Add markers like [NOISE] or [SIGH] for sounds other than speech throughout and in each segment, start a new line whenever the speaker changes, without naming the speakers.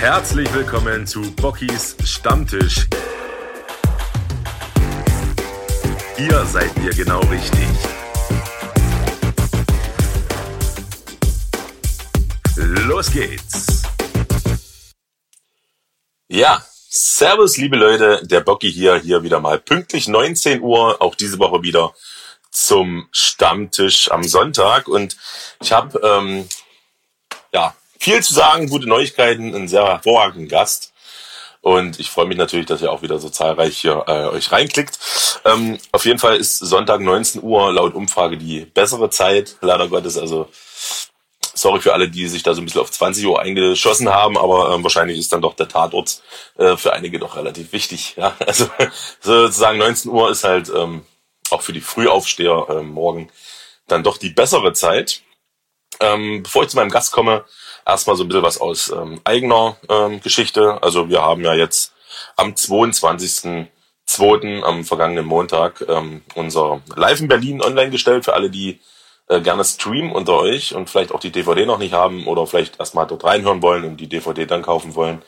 Herzlich willkommen zu Bockys Stammtisch. Hier seid ihr genau richtig. Los geht's.
Ja, Servus, liebe Leute, der Bocky hier, hier wieder mal pünktlich 19 Uhr, auch diese Woche wieder zum Stammtisch am Sonntag. Und ich habe ähm, ja viel zu sagen, gute Neuigkeiten, einen sehr hervorragenden Gast. Und ich freue mich natürlich, dass ihr auch wieder so zahlreich hier äh, euch reinklickt. Ähm, auf jeden Fall ist Sonntag 19 Uhr laut Umfrage die bessere Zeit, leider Gottes. Also sorry für alle, die sich da so ein bisschen auf 20 Uhr eingeschossen haben, aber ähm, wahrscheinlich ist dann doch der Tatort äh, für einige doch relativ wichtig. Ja? [LAUGHS] Also sozusagen 19 Uhr ist halt ähm, auch für die Frühaufsteher äh, morgen dann doch die bessere Zeit. Ähm, bevor ich zu meinem Gast komme, erstmal so ein bisschen was aus ähm, eigener ähm, Geschichte. Also wir haben ja jetzt am 22.02. am vergangenen Montag ähm, unser Live in Berlin online gestellt für alle, die äh, gerne streamen unter euch und vielleicht auch die DVD noch nicht haben oder vielleicht erstmal dort reinhören wollen und die DVD dann kaufen wollen.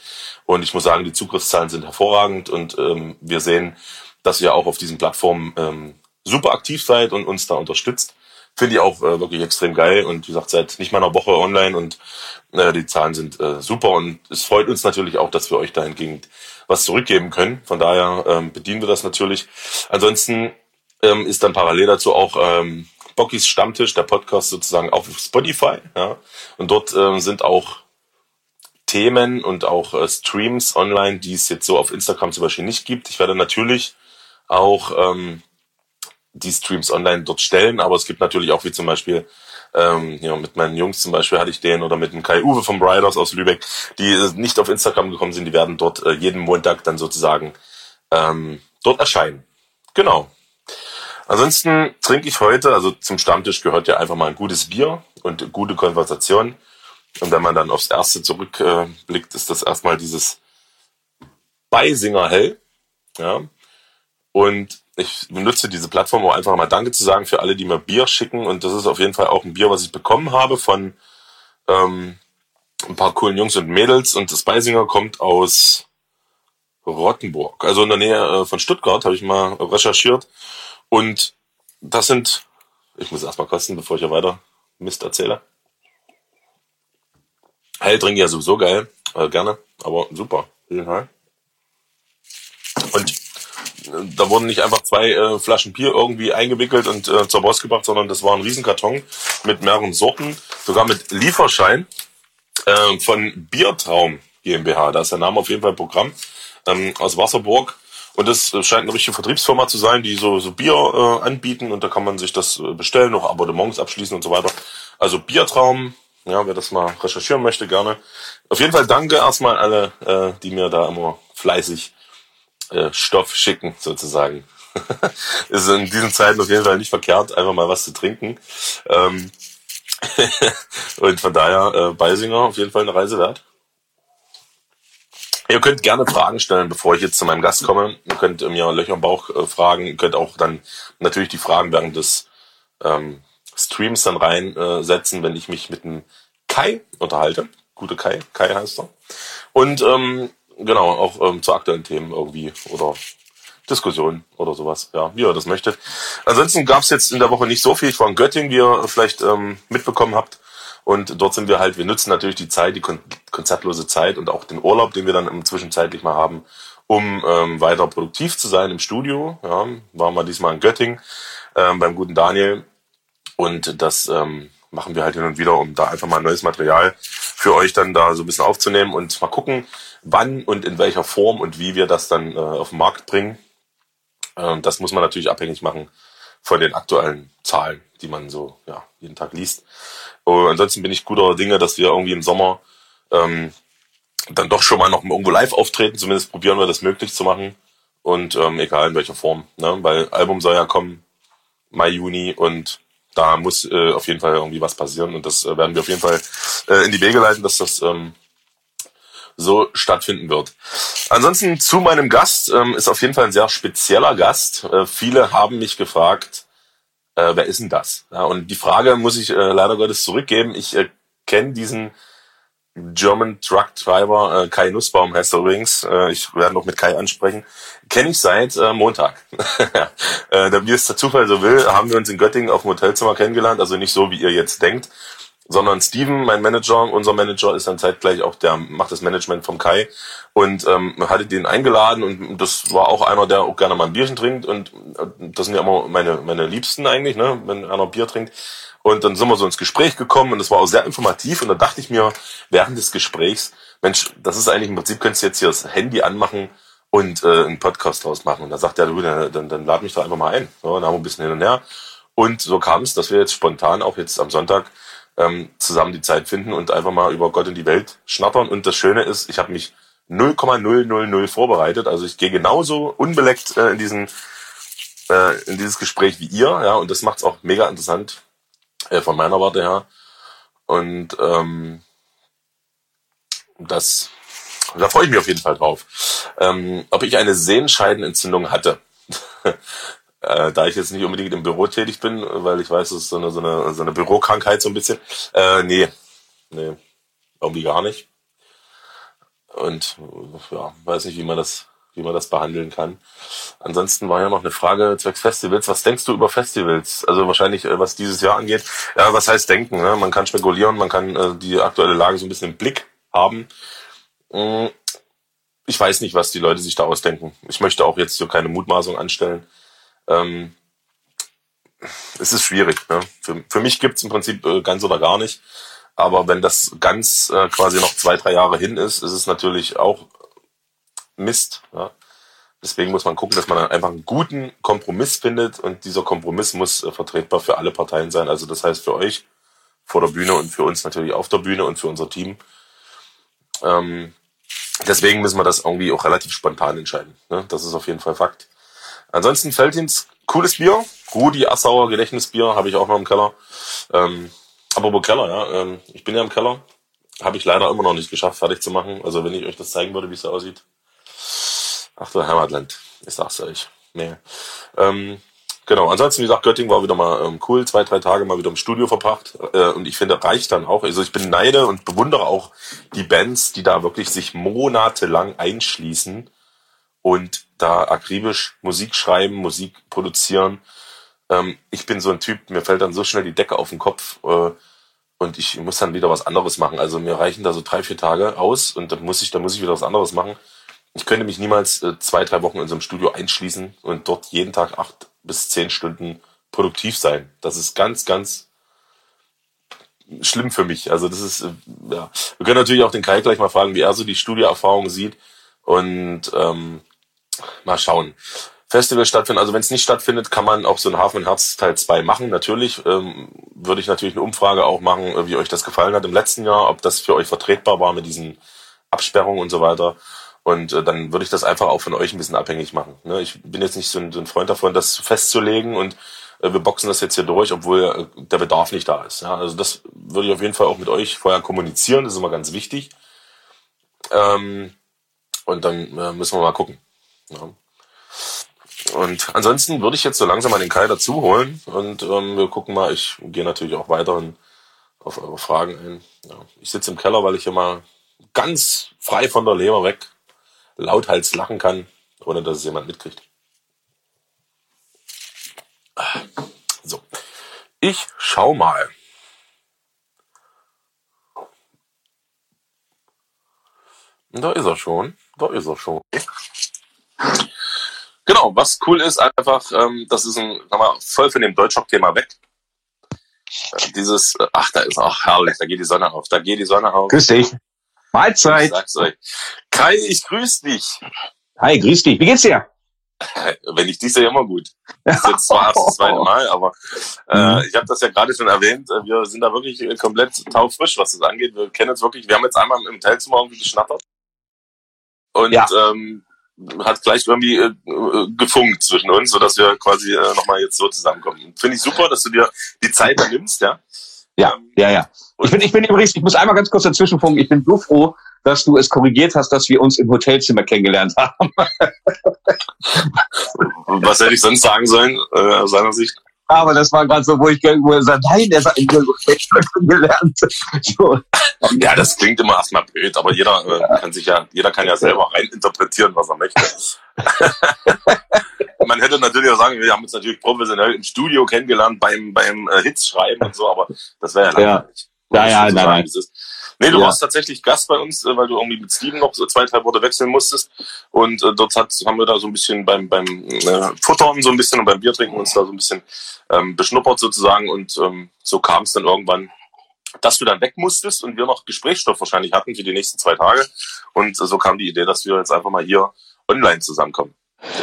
Und ich muss sagen, die Zugriffszahlen sind hervorragend und ähm, wir sehen, dass ihr auch auf diesen Plattformen ähm, super aktiv seid und uns da unterstützt. Finde ich auch äh, wirklich extrem geil und wie gesagt, seit nicht mal einer Woche online und äh, die Zahlen sind äh, super und es freut uns natürlich auch, dass wir euch dahingegen was zurückgeben können. Von daher ähm, bedienen wir das natürlich. Ansonsten ähm, ist dann parallel dazu auch ähm, Bockys Stammtisch, der Podcast sozusagen auf Spotify. Ja? Und dort ähm, sind auch Themen und auch äh, Streams online, die es jetzt so auf Instagram zum Beispiel nicht gibt. Ich werde natürlich auch ähm, die Streams online dort stellen, aber es gibt natürlich auch wie zum Beispiel ähm, ja, mit meinen Jungs zum Beispiel hatte ich den oder mit dem Kai Uwe vom Riders aus Lübeck, die äh, nicht auf Instagram gekommen sind, die werden dort äh, jeden Montag dann sozusagen ähm, dort erscheinen. Genau. Ansonsten trinke ich heute, also zum Stammtisch gehört ja einfach mal ein gutes Bier und gute Konversation. Und wenn man dann aufs erste zurückblickt, äh, ist das erstmal dieses Beisinger Hell. Ja. Und ich benutze diese Plattform, um einfach mal Danke zu sagen für alle, die mir Bier schicken. Und das ist auf jeden Fall auch ein Bier, was ich bekommen habe von ähm, ein paar coolen Jungs und Mädels. Und das Beisinger kommt aus Rottenburg, also in der Nähe äh, von Stuttgart, habe ich mal recherchiert. Und das sind, ich muss erstmal kosten, bevor ich ja weiter Mist erzähle. Hell trinke ja sowieso geil, äh, gerne, aber super. Und da wurden nicht einfach zwei äh, Flaschen Bier irgendwie eingewickelt und äh, zur Post gebracht, sondern das war ein Riesenkarton mit mehreren Sorten, sogar mit Lieferschein äh, von Biertraum GmbH. Da ist der Name auf jeden Fall Programm ähm, aus Wasserburg. Und das scheint eine richtige Vertriebsfirma zu sein, die so, so Bier äh, anbieten und da kann man sich das äh, bestellen, noch Abonnements abschließen und so weiter. Also Biertraum, ja, wer das mal recherchieren möchte, gerne. Auf jeden Fall danke erstmal alle, äh, die mir da immer fleißig äh, Stoff schicken, sozusagen. [LAUGHS] ist in diesen Zeiten auf jeden Fall nicht verkehrt, einfach mal was zu trinken. Ähm [LAUGHS] und von daher, äh, Beisinger auf jeden Fall eine Reise wert. Ihr könnt gerne Fragen stellen, bevor ich jetzt zu meinem Gast komme. Ihr könnt mir Löcher im Bauch äh, fragen. Ihr könnt auch dann natürlich die Fragen während des ähm, Streams dann reinsetzen, äh, wenn ich mich mit dem Kai unterhalte. Gute Kai, Kai heißt er. Und ähm, genau, auch ähm, zu aktuellen Themen irgendwie oder Diskussionen oder sowas, ja, wie ihr das möchtet. Ansonsten gab es jetzt in der Woche nicht so viel. Ich war in Göttingen, wie ihr vielleicht ähm, mitbekommen habt. Und dort sind wir halt, wir nutzen natürlich die Zeit, die kon konzertlose Zeit und auch den Urlaub, den wir dann im zwischenzeitlich mal haben, um ähm, weiter produktiv zu sein im Studio. Ja, waren wir diesmal in Göttingen ähm, beim guten Daniel. Und das ähm, machen wir halt hin und wieder, um da einfach mal neues Material für euch dann da so ein bisschen aufzunehmen und mal gucken, wann und in welcher Form und wie wir das dann äh, auf den Markt bringen. Ähm, das muss man natürlich abhängig machen von den aktuellen Zahlen, die man so ja, jeden Tag liest. Und ansonsten bin ich guter Dinge, dass wir irgendwie im Sommer ähm, dann doch schon mal noch irgendwo live auftreten. Zumindest probieren wir das möglich zu machen. Und ähm, egal in welcher Form. Ne? Weil Album soll ja kommen Mai, Juni und da muss äh, auf jeden Fall irgendwie was passieren. Und das äh, werden wir auf jeden Fall äh, in die Wege leiten, dass das ähm, so stattfinden wird. Ansonsten zu meinem Gast ähm, ist auf jeden Fall ein sehr spezieller Gast. Äh, viele haben mich gefragt, äh, wer ist denn das? Ja, und die Frage muss ich äh, leider Gottes zurückgeben. Ich äh, kenne diesen German Truck Driver, äh, Kai Nussbaum heißt er übrigens, äh, ich werde noch mit Kai ansprechen, kenne ich seit äh, Montag. [LAUGHS] äh, da wie es der Zufall so will, haben wir uns in Göttingen auf dem Hotelzimmer kennengelernt, also nicht so, wie ihr jetzt denkt, sondern Steven, mein Manager, unser Manager, ist dann zeitgleich auch der, macht das Management vom Kai. Und ähm, hatte den eingeladen und das war auch einer, der auch gerne mal ein Bierchen trinkt. Und äh, das sind ja immer meine, meine Liebsten eigentlich, ne, wenn einer Bier trinkt. Und dann sind wir so ins Gespräch gekommen und das war auch sehr informativ und da dachte ich mir während des Gesprächs, Mensch, das ist eigentlich im Prinzip, könntest du jetzt hier das Handy anmachen und äh, einen Podcast draus machen. Und da sagt er, du, dann, dann, dann lad mich doch einfach mal ein. So, dann haben wir ein bisschen hin und her. Und so kam es, dass wir jetzt spontan auch jetzt am Sonntag ähm, zusammen die Zeit finden und einfach mal über Gott und die Welt schnattern. Und das Schöne ist, ich habe mich 0,000 vorbereitet. Also ich gehe genauso unbeleckt äh, in diesen äh, in dieses Gespräch wie ihr, ja, und das macht's auch mega interessant äh, von meiner Warte her. Und ähm, das, da freue ich mich auf jeden Fall drauf. Ähm, ob ich eine Sehenscheidenentzündung hatte. [LAUGHS] äh, da ich jetzt nicht unbedingt im Büro tätig bin, weil ich weiß, es ist so eine, so eine, so eine Bürokrankheit so ein bisschen. Äh, nee, nee, irgendwie gar nicht. Und ja, weiß nicht, wie man das, wie man das behandeln kann. Ansonsten war ja noch eine Frage zwecks Festivals. Was denkst du über Festivals? Also wahrscheinlich, äh, was dieses Jahr angeht. Ja, was heißt denken? Ne? Man kann spekulieren, man kann äh, die aktuelle Lage so ein bisschen im Blick haben. Mm, ich weiß nicht, was die Leute sich da ausdenken. Ich möchte auch jetzt so keine Mutmaßung anstellen. Ähm, es ist schwierig. Ne? Für, für mich gibt's im Prinzip äh, ganz oder gar nicht. Aber wenn das ganz äh, quasi noch zwei, drei Jahre hin ist, ist es natürlich auch Mist. Ja? Deswegen muss man gucken, dass man einfach einen guten Kompromiss findet und dieser Kompromiss muss äh, vertretbar für alle Parteien sein. Also das heißt für euch vor der Bühne und für uns natürlich auf der Bühne und für unser Team. Ähm, deswegen müssen wir das irgendwie auch relativ spontan entscheiden. Ne? Das ist auf jeden Fall Fakt. Ansonsten Feldins cooles Bier. Rudi Assauer Gedächtnisbier habe ich auch noch im Keller. Ähm, aber Keller, ja. Ähm, ich bin ja im Keller. Habe ich leider immer noch nicht geschafft, fertig zu machen. Also wenn ich euch das zeigen würde, wie es so aussieht. Ach du Heimatland. Ich sag's euch. Nee. Ähm, genau. Ansonsten, wie gesagt, Göttingen war wieder mal ähm, cool. Zwei, drei Tage mal wieder im Studio verbracht. Äh, und ich finde, reicht dann auch. Also ich bin neide und bewundere auch die Bands, die da wirklich sich monatelang einschließen und da akribisch Musik schreiben, Musik produzieren. Ähm, ich bin so ein Typ, mir fällt dann so schnell die Decke auf den Kopf äh, und ich muss dann wieder was anderes machen. Also mir reichen da so drei, vier Tage aus und dann muss ich, dann muss ich wieder was anderes machen. Ich könnte mich niemals äh, zwei, drei Wochen in so einem Studio einschließen und dort jeden Tag acht bis zehn Stunden produktiv sein. Das ist ganz, ganz schlimm für mich. Also das ist, äh, ja. Wir können natürlich auch den Kai gleich mal fragen, wie er so die Studioerfahrung sieht. Und ähm, mal schauen. Festival stattfinden. Also wenn es nicht stattfindet, kann man auch so ein Hafen und Herz Teil 2 machen. Natürlich ähm, würde ich natürlich eine Umfrage auch machen, äh, wie euch das gefallen hat im letzten Jahr, ob das für euch vertretbar war mit diesen Absperrungen und so weiter. Und äh, dann würde ich das einfach auch von euch ein bisschen abhängig machen. Ne? Ich bin jetzt nicht so ein, so ein Freund davon, das festzulegen und äh, wir boxen das jetzt hier durch, obwohl äh, der Bedarf nicht da ist. Ja? Also das würde ich auf jeden Fall auch mit euch vorher kommunizieren. Das ist immer ganz wichtig. Ähm, und dann äh, müssen wir mal gucken. Ja. Und ansonsten würde ich jetzt so langsam mal den Kai dazu holen und ähm, wir gucken mal. Ich gehe natürlich auch weiterhin auf eure Fragen ein. Ja. Ich sitze im Keller, weil ich hier mal ganz frei von der Leber weg lauthals lachen kann, ohne dass es jemand mitkriegt. So, ich schau mal. Da ist er schon. Da ist er schon. Genau, was cool ist, einfach, ähm, das ist ein, nochmal voll von dem Deutschrock-Thema weg. Äh, dieses, äh, ach, da ist auch herrlich, da geht die Sonne auf, da geht die Sonne auf.
Grüß dich. Mahlzeit.
Ich sag's euch. Kai, ich grüß dich.
Hi, grüß dich. Wie geht's dir? [LAUGHS]
Wenn ich dich sehe, immer gut. Das ist jetzt zwar [LAUGHS] erst das zweite Mal, aber äh, mhm. ich habe das ja gerade schon erwähnt. Äh, wir sind da wirklich komplett taufrisch, was das angeht. Wir kennen uns wirklich. Wir haben jetzt einmal im Hotelzimmer irgendwie geschnattert. Und ja. ähm, hat gleich irgendwie äh, gefunkt zwischen uns, sodass wir quasi äh, nochmal jetzt so zusammenkommen. Finde ich super, dass du dir die Zeit da nimmst, ja.
Ja, ähm, ja, ja. Ich bin, ich bin übrigens, ich muss einmal ganz kurz dazwischen funken. Ich bin so froh, dass du es korrigiert hast, dass wir uns im Hotelzimmer kennengelernt haben. [LAUGHS]
Was hätte ich sonst sagen sollen, äh, aus seiner Sicht?
aber das war gerade so, wo ich irgendwo gesagt nein, der hat gelernt.
So. Ja, das klingt immer erstmal blöd, aber jeder äh, kann sich ja, jeder kann ja selber rein interpretieren, was er möchte. [LAUGHS] Man hätte natürlich auch sagen, wir haben uns natürlich professionell im Studio kennengelernt beim, beim äh, Hits schreiben und so, aber das wäre ja langweilig.
Ja, ja,
so
nein, nein.
Nee, du
Ja.
warst tatsächlich Gast bei uns, äh, weil du irgendwie mit Steven noch so zwei, drei Worte wechseln musstest. Und äh, dort hat, haben wir da so ein bisschen beim, beim äh, Futtern so ein bisschen und beim Bier trinken uns da so ein bisschen ähm, beschnuppert sozusagen. Und ähm, so kam es dann irgendwann, dass du dann weg musstest und wir noch Gesprächsstoff wahrscheinlich hatten für die nächsten zwei Tage. Und äh, so kam die Idee, dass wir jetzt einfach mal hier online zusammenkommen.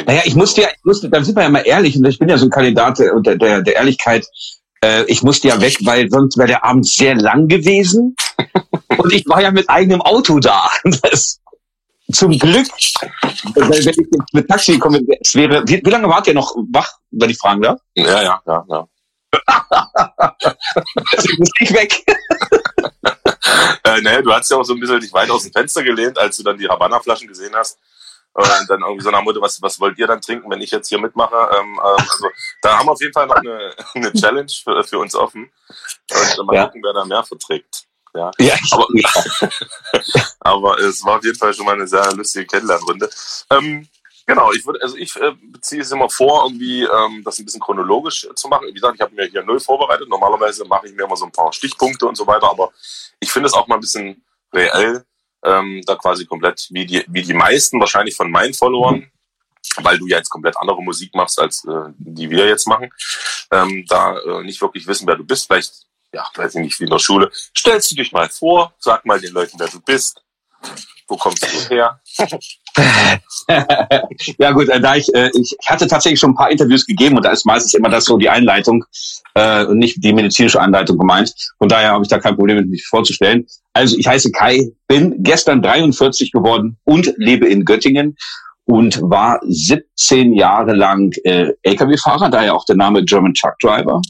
Naja, ich musste ja, ich musste, dann sind wir ja mal ehrlich, und ich bin ja so ein Kandidat der, der, der Ehrlichkeit. Äh, ich musste ja weg, weil sonst wäre der Abend sehr lang gewesen. und ich war ja mit eigenem Auto da. Das, zum Glück, weil wenn ich jetzt mit Taxi komme, es wäre, wie, wie lange wart ihr noch wach, wenn ich fragen darf?
Ja, ja, ja, ja. [LAUGHS]
Deswegen musste ich weg.
Äh, nee, du hast ja auch so ein bisschen dich weit aus dem Fenster gelehnt, als du dann die Havanna-Flaschen gesehen hast. Äh, Und dann irgendwie so nach Motto, was, was wollt ihr dann trinken, wenn ich jetzt hier mitmache? Ähm, ähm, also da haben wir auf jeden Fall noch eine, [LAUGHS] eine Challenge für, für uns offen. Und mal
Ja.
gucken, wer da mehr verträgt. Ja.
Ja,
Aber-. [LAUGHS] Aber es war auf jeden Fall schon mal eine sehr lustige Kennenlernrunde. Ähm, genau, ich würde, also ich äh, beziehe es immer vor, irgendwie ähm, das ein bisschen chronologisch zu machen. Wie gesagt, ich habe mir hier null vorbereitet. Normalerweise mache ich mir immer so ein paar Stichpunkte und so weiter, aber ich finde es auch mal ein bisschen reell, ähm, da quasi komplett, wie die, wie die meisten wahrscheinlich von meinen Followern, weil du ja jetzt komplett andere Musik machst, als äh, die wir jetzt machen, ähm, da äh, nicht wirklich wissen, wer du bist. Vielleicht, ja, weiß ich nicht, wie in der Schule. Stellst du dich mal vor, sag mal den Leuten, wer du bist. Wo kommst du her? [LAUGHS]
ja gut, äh, da ich, äh, ich ich hatte tatsächlich schon ein paar Interviews gegeben und da ist meistens immer das so die Einleitung äh, und nicht die medizinische Anleitung gemeint. Von daher habe ich da kein Problem, mich vorzustellen. Also ich heiße Kai, bin gestern 43 geworden und lebe in Göttingen und war 17 Jahre lang äh, LKW-Fahrer, daher auch der Name German Truck Driver.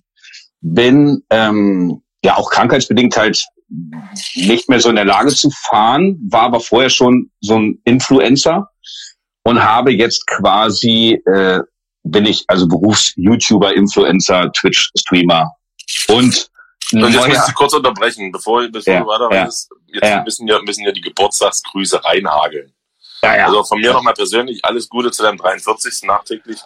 Bin ähm, ja auch krankheitsbedingt halt nicht mehr so in der Lage zu fahren, war aber vorher schon so ein Influencer und habe jetzt quasi, äh, bin ich also Berufs-YouTuber, Influencer, Twitch-Streamer und
Und jetzt muss ich Sie kurz unterbrechen, bevor, bevor
Ja,
du weiterredest. Jetzt
ja.
müssen, ja, müssen ja die Geburtstagsgrüße reinhageln.
ja, ja,
Also von mir nochmal persönlich alles Gute zu deinem 43. nachträglich.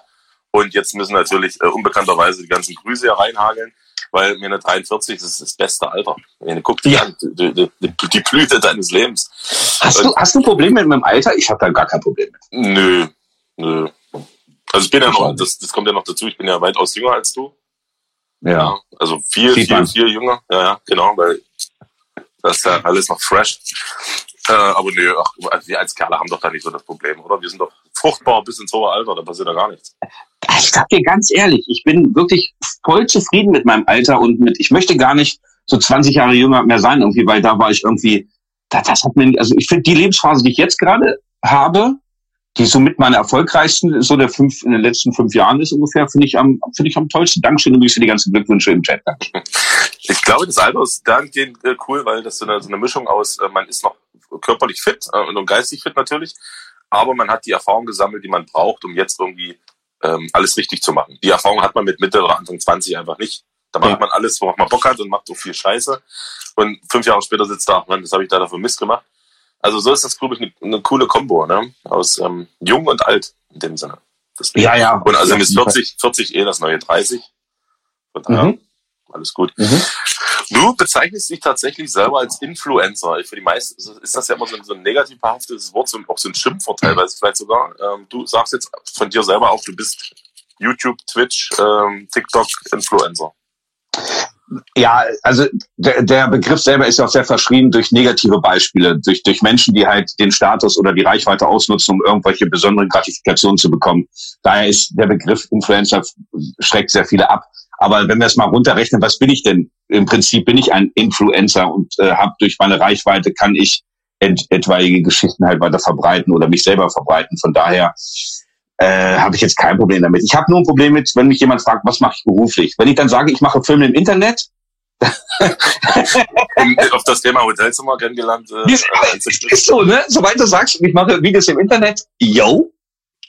Und jetzt müssen natürlich äh, unbekannterweise die ganzen Grüße hier reinhageln, weil mir eine 43 das ist das beste Alter. Meine, guck dir
Ja.
an, die, die, die, die Blüte deines Lebens.
hast du, hast du Probleme mit meinem Alter? Ich habe da gar kein Problem mit.
Nö, nö. Also ich bin ja noch, das, das kommt ja noch dazu, ich bin ja weitaus jünger als du.
Ja.
Also viel,
Sieht
viel,
man.
viel jünger. Ja, ja, genau, weil das ist ja alles noch fresh. Äh, aber nö, ach, wir als Kerle haben doch da nicht so das Problem, oder? Wir sind doch fruchtbar bis ins hohe Alter, da passiert ja gar nichts.
Ich sag dir ganz ehrlich, ich bin wirklich voll zufrieden mit meinem Alter und mit, ich möchte gar nicht so 20 Jahre jünger mehr sein irgendwie, weil da war ich irgendwie, das, das hat mir, also ich finde die Lebensphase, die ich jetzt gerade habe, die somit meine erfolgreichsten so der fünf, in den letzten fünf Jahren ist ungefähr, finde ich am, finde ich am tollsten. Dankeschön übrigens für die ganzen Glückwünsche im Chat. [LAUGHS]
Ich glaube, das Alter ist dahingehend äh, cool, weil das so eine, so eine Mischung aus, äh, man ist noch körperlich fit äh, und geistig fit natürlich, aber man hat die Erfahrung gesammelt, die man braucht, um jetzt irgendwie ähm, alles richtig zu machen. Die Erfahrung hat man mit Mitte oder Anfang 20 einfach nicht. Da macht man alles, worauf man Bock hat und macht so viel Scheiße. Und fünf Jahre später sitzt da, Mann, das habe ich da dafür Mist gemacht. Also so ist das, glaube ich, eine, eine coole Kombo, ne? Aus ähm, jung und alt in dem Sinne. Deswegen.
Ja, ja.
Und also ist 40, 40 eh das neue 30. Von daher,
Mhm.
Alles gut.
Mhm.
Du bezeichnest dich tatsächlich selber als Influencer. Für die meisten ist das ja immer so ein, so ein negativ behaftetes Wort, so ein, auch so ein Schimpfwort teilweise vielleicht sogar. Ähm, du sagst jetzt von dir selber auch, du bist YouTube, Twitch, ähm, TikTok, Influencer.
Ja, also der, der Begriff selber ist ja auch sehr verschrien durch negative Beispiele, durch, durch Menschen, die halt den Status oder die Reichweite ausnutzen, um irgendwelche besonderen Gratifikationen zu bekommen. Daher ist der Begriff Influencer schreckt sehr viele ab. Aber wenn wir es mal runterrechnen, was bin ich denn? Im Prinzip bin ich ein Influencer und äh, habe durch meine Reichweite kann ich et etwaige Geschichten halt weiter verbreiten oder mich selber verbreiten. Von daher äh, habe ich jetzt kein Problem damit. Ich habe nur ein Problem mit, wenn mich jemand fragt, was mache ich beruflich? Wenn ich dann sage, ich mache Filme im Internet, [LAUGHS]
auf das Thema Hotelzimmer kennengelernt. Äh,
ist,
äh,
ist so, ne? Sobald du sagst, ich mache Videos im Internet, yo,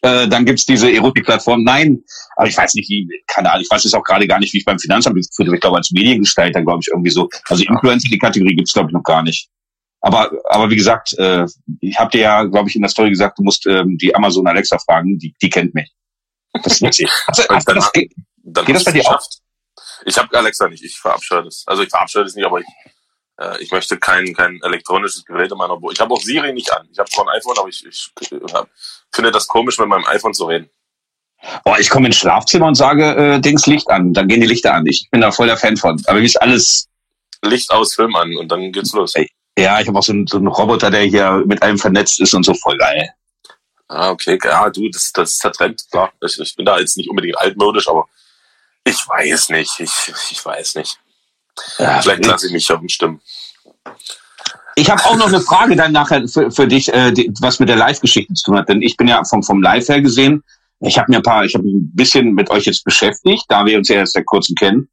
Äh, dann gibt's diese Erotikplattform. Nein, aber ich weiß nicht, wie, keine Ahnung, ich weiß jetzt auch gerade gar nicht, wie ich beim Finanzamt geführt habe. Ich glaube, als Mediengestalter, glaube ich, irgendwie so. Also Influencer, die Kategorie gibt's glaube ich, noch gar nicht. Aber, aber wie gesagt, äh, ich habe dir ja, glaube ich, in der Story gesagt, du musst ähm, die Amazon Alexa fragen, die, die kennt mich. Das ist witzig.
Also, also, das, geht, geht das bei dir auch? Ich habe Alexa nicht, ich verabscheue das. Also ich verabscheue das nicht, aber ich, äh, ich möchte kein, kein elektronisches Gerät in meiner Wohnung. Ich habe auch Siri nicht an. Ich habe zwar ein iPhone, aber ich, ich, ich finde das komisch, mit meinem iPhone zu reden.
Oh, ich komme ins Schlafzimmer und sage, äh, Dings Licht an. Dann gehen die Lichter an. Ich bin da voll der Fan von. Aber wie ist alles...
Licht aus, Film an und dann geht's los.
Ja, ich habe auch so einen, so einen Roboter, der hier mit einem vernetzt ist und so voll geil.
Ah, okay. Ja, du, das, das ist der Trend, klar. Ich, ich bin da jetzt nicht unbedingt altmodisch, aber ich weiß nicht. Ich, ich weiß nicht. Ja, Vielleicht lasse ich mich auf Stimmen.
Ich habe auch noch eine Frage dann nachher für, für dich, äh, die, was mit der Live-Geschichte zu tun hat. Denn ich bin ja vom, vom Live her gesehen, ich habe mir ein paar, ich habe mich ein bisschen mit euch jetzt beschäftigt, da wir uns ja erst seit kurzem kennen.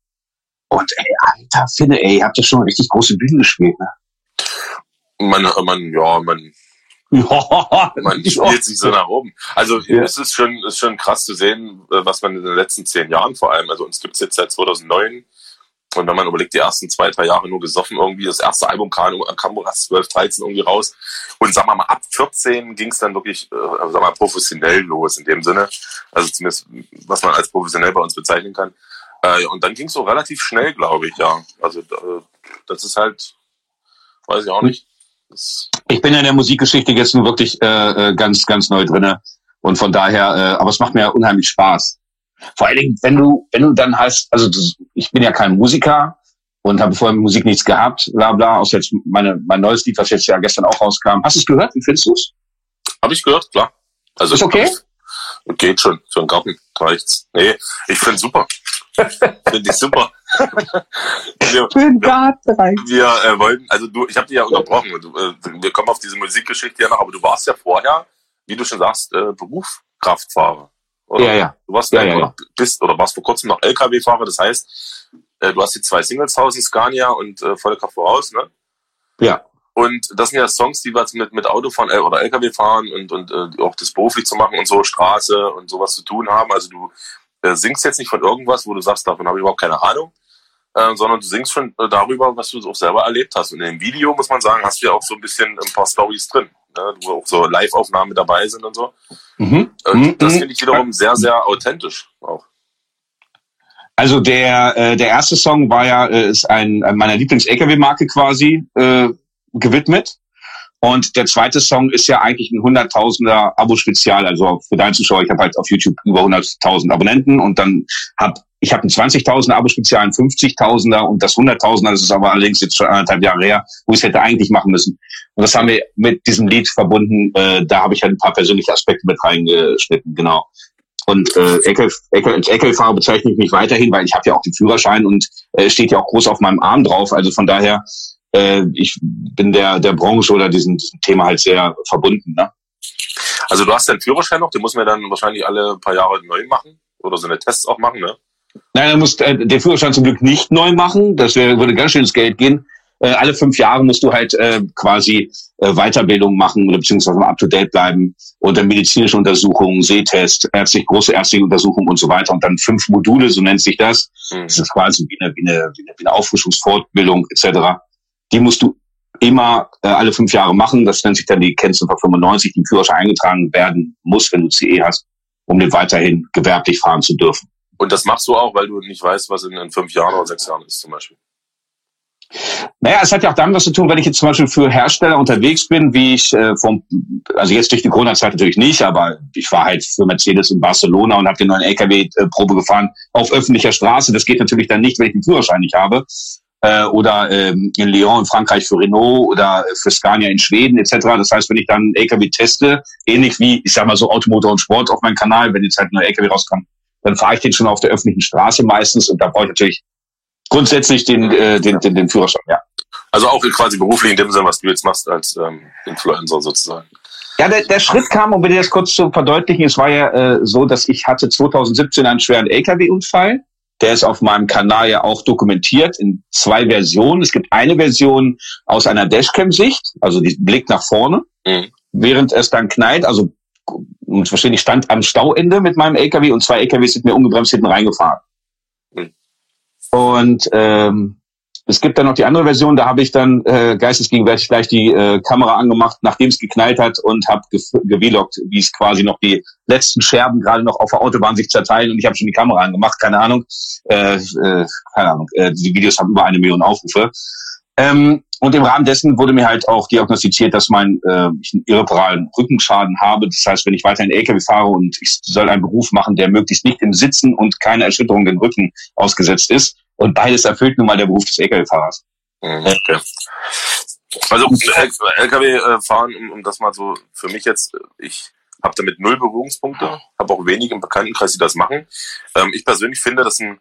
Und ey, alter Finne, ey, ihr habt ja schon richtig große Bühnen gespielt, ne?
Man, man, ja, man, [LAUGHS] ja, man spielt sich so nach oben. Also ja. es ist schon, ist schon krass zu sehen, äh, was man in den letzten zehn Jahren vor allem, also uns gibt's jetzt seit 2009 und wenn man überlegt, die ersten zwei, drei Jahre nur gesoffen irgendwie, das erste Album kam, kam 12, 13 irgendwie raus. Und sagen wir mal, ab 14 ging es dann wirklich, äh, sagen wir mal, professionell los in dem Sinne. Also zumindest, was man als professionell bei uns bezeichnen kann. Äh, und dann ging es so relativ schnell, glaube ich, ja. Also äh, das ist halt, weiß ich auch nicht. Das
ich bin ja in der Musikgeschichte jetzt nur wirklich äh, äh ganz, ganz neu drinne. Und von daher, äh, aber es macht mir unheimlich Spaß. Vor allen Dingen, wenn du, wenn du dann hast, also das, ich bin ja kein Musiker und habe vorher Musik nichts gehabt, bla bla, außer jetzt meine, mein neues Lied, was jetzt ja gestern auch rauskam. Hast du es gehört? Wie findest du es?
Habe ich gehört, klar.
Also ist okay?
Geht schon, für einen Garten reicht's. Nee, ich finde super. [LAUGHS] finde ich super. wir, wir, wir äh, wollten, also du, ich habe dich ja unterbrochen. Du, äh, wir kommen auf diese Musikgeschichte ja noch, aber du warst ja vorher, wie du schon sagst, äh, Berufskraftfahrer.
Oder? Ja, ja.
Du warst
ja,
ja,
ja.
bist oder warst vor kurzem noch LKW-Fahrer. Das heißt, äh, du hast die zwei Singles Hausen, Scania und äh, volle Kraft voraus, ne?
Ja.
Und das sind ja Songs, die wir jetzt mit, mit Autofahren äh, oder LKW fahren und, und äh, auch das beruflich zu machen und so, Straße und sowas zu tun haben. Also du äh, singst jetzt nicht von irgendwas, wo du sagst, davon habe ich überhaupt keine Ahnung, äh, sondern du singst schon äh, darüber, was du auch selber erlebt hast. Und in dem Video, muss man sagen, hast du ja auch so ein bisschen ein paar Stories drin ne, wo auch so Live-Aufnahmen dabei sind und so. Mhm. Und das mhm. finde ich wiederum sehr, sehr authentisch auch.
Also der, äh, der erste Song war ja, äh, ist ein, ein meiner Lieblings-LKW-Marke quasi äh, gewidmet. Und der zweite Song ist ja eigentlich ein hunderttausender Abo-Spezial. Also für deinen Zuschauer, ich habe halt auf YouTube über 100.000 Abonnenten und dann hab ich habe ein 20.000er Abo-Spezial, ein 50.000er und das 100.000er, das ist aber allerdings jetzt schon anderthalb Jahre her, wo ich es hätte eigentlich machen müssen. Und das haben wir mit diesem Lied verbunden. Äh, da habe ich halt ein paar persönliche Aspekte mit reingeschnitten, genau. Und äh, Eckel, Eckel, als Eckelfahrer bezeichne ich mich weiterhin, weil ich habe ja auch den Führerschein und äh, steht ja auch groß auf meinem Arm drauf. Also von daher, äh, ich bin der, der Branche oder diesem, diesem Thema halt sehr verbunden. Ne?
Also du hast deinen Führerschein noch, den muss man dann wahrscheinlich alle paar Jahre neu machen oder so eine Tests auch machen, ne?
Nein, er muss äh, den Führerschein zum Glück nicht neu machen. Das wär, würde ganz schön ins Geld gehen. Äh, alle fünf Jahre musst du halt äh, quasi äh, Weiterbildung machen oder beziehungsweise up to date bleiben und dann medizinische Untersuchungen, Sehtest, ärztlich, große ärztliche Untersuchungen und so weiter und dann fünf Module, so nennt sich das. Mhm. Das ist quasi wie eine, wie eine, wie eine Auffrischungsfortbildung etc. Die musst du immer äh, alle fünf Jahre machen. Das nennt sich dann die Kennziffer 95, die im Führerschein eingetragen werden muss, wenn du CE hast, um den weiterhin gewerblich fahren zu dürfen.
Und das machst du auch, weil du nicht weißt, was in, in fünf Jahren oder sechs Jahren ist zum Beispiel.
Naja, es hat ja auch damit was zu tun, wenn ich jetzt zum Beispiel für Hersteller unterwegs bin, wie ich äh, vom, also jetzt durch die Corona-Zeit natürlich nicht, aber ich war halt für Mercedes in Barcelona und habe den neuen LKW-Probe gefahren auf öffentlicher Straße. Das geht natürlich dann nicht, wenn ich den Führerschein nicht habe. Äh, oder ähm, in Lyon in Frankreich für Renault oder für Scania in Schweden etc. Das heißt, wenn ich dann LKW teste, ähnlich wie, ich sag mal so Automotor und Sport auf meinem Kanal, wenn jetzt halt ein neuer LKW rauskommt, dann fahre ich den schon auf der öffentlichen Straße meistens und da brauche ich natürlich grundsätzlich den, äh, den, den, den Führerschein, ja.
Also auch quasi beruflich in dem Sinne, was du jetzt machst als ähm, Influencer sozusagen.
Ja, der, der Schritt kam, um dir das kurz zu verdeutlichen, es war ja äh, so, dass ich hatte 2017 einen schweren LKW-Unfall. Der ist auf meinem Kanal ja auch dokumentiert in zwei Versionen. Es gibt eine Version aus einer Dashcam-Sicht, also die Blick nach vorne, mhm. während es dann knallt, also und verstehen, ich stand am Stauende mit meinem LKW und zwei LKWs sind mir ungebremst hinten reingefahren. Mhm. Und ähm, es gibt dann noch die andere Version, da habe ich dann äh, geistesgegenwärtig gleich die äh, Kamera angemacht, nachdem es geknallt hat und habe gewelockt, wie es quasi noch die letzten Scherben gerade noch auf der Autobahn sich zerteilen und ich habe schon die Kamera angemacht, keine Ahnung. Äh, äh, keine Ahnung, äh, die Videos haben über eine Million Aufrufe. Ähm, und im Rahmen dessen wurde mir halt auch diagnostiziert, dass mein, äh, ich einen irreparalen Rückenschaden habe. Das heißt, wenn ich weiter in LKW fahre und ich soll einen Beruf machen, der möglichst nicht im Sitzen und keine Erschütterung den Rücken ausgesetzt ist. Und beides erfüllt nun mal der Beruf des LKW-Fahrers.
Mhm, okay. Also LKW-Fahren, um, um das mal so für mich jetzt, ich habe damit null Berührungspunkte, habe auch wenig im Bekanntenkreis, die das machen. Ähm, ich persönlich finde das ein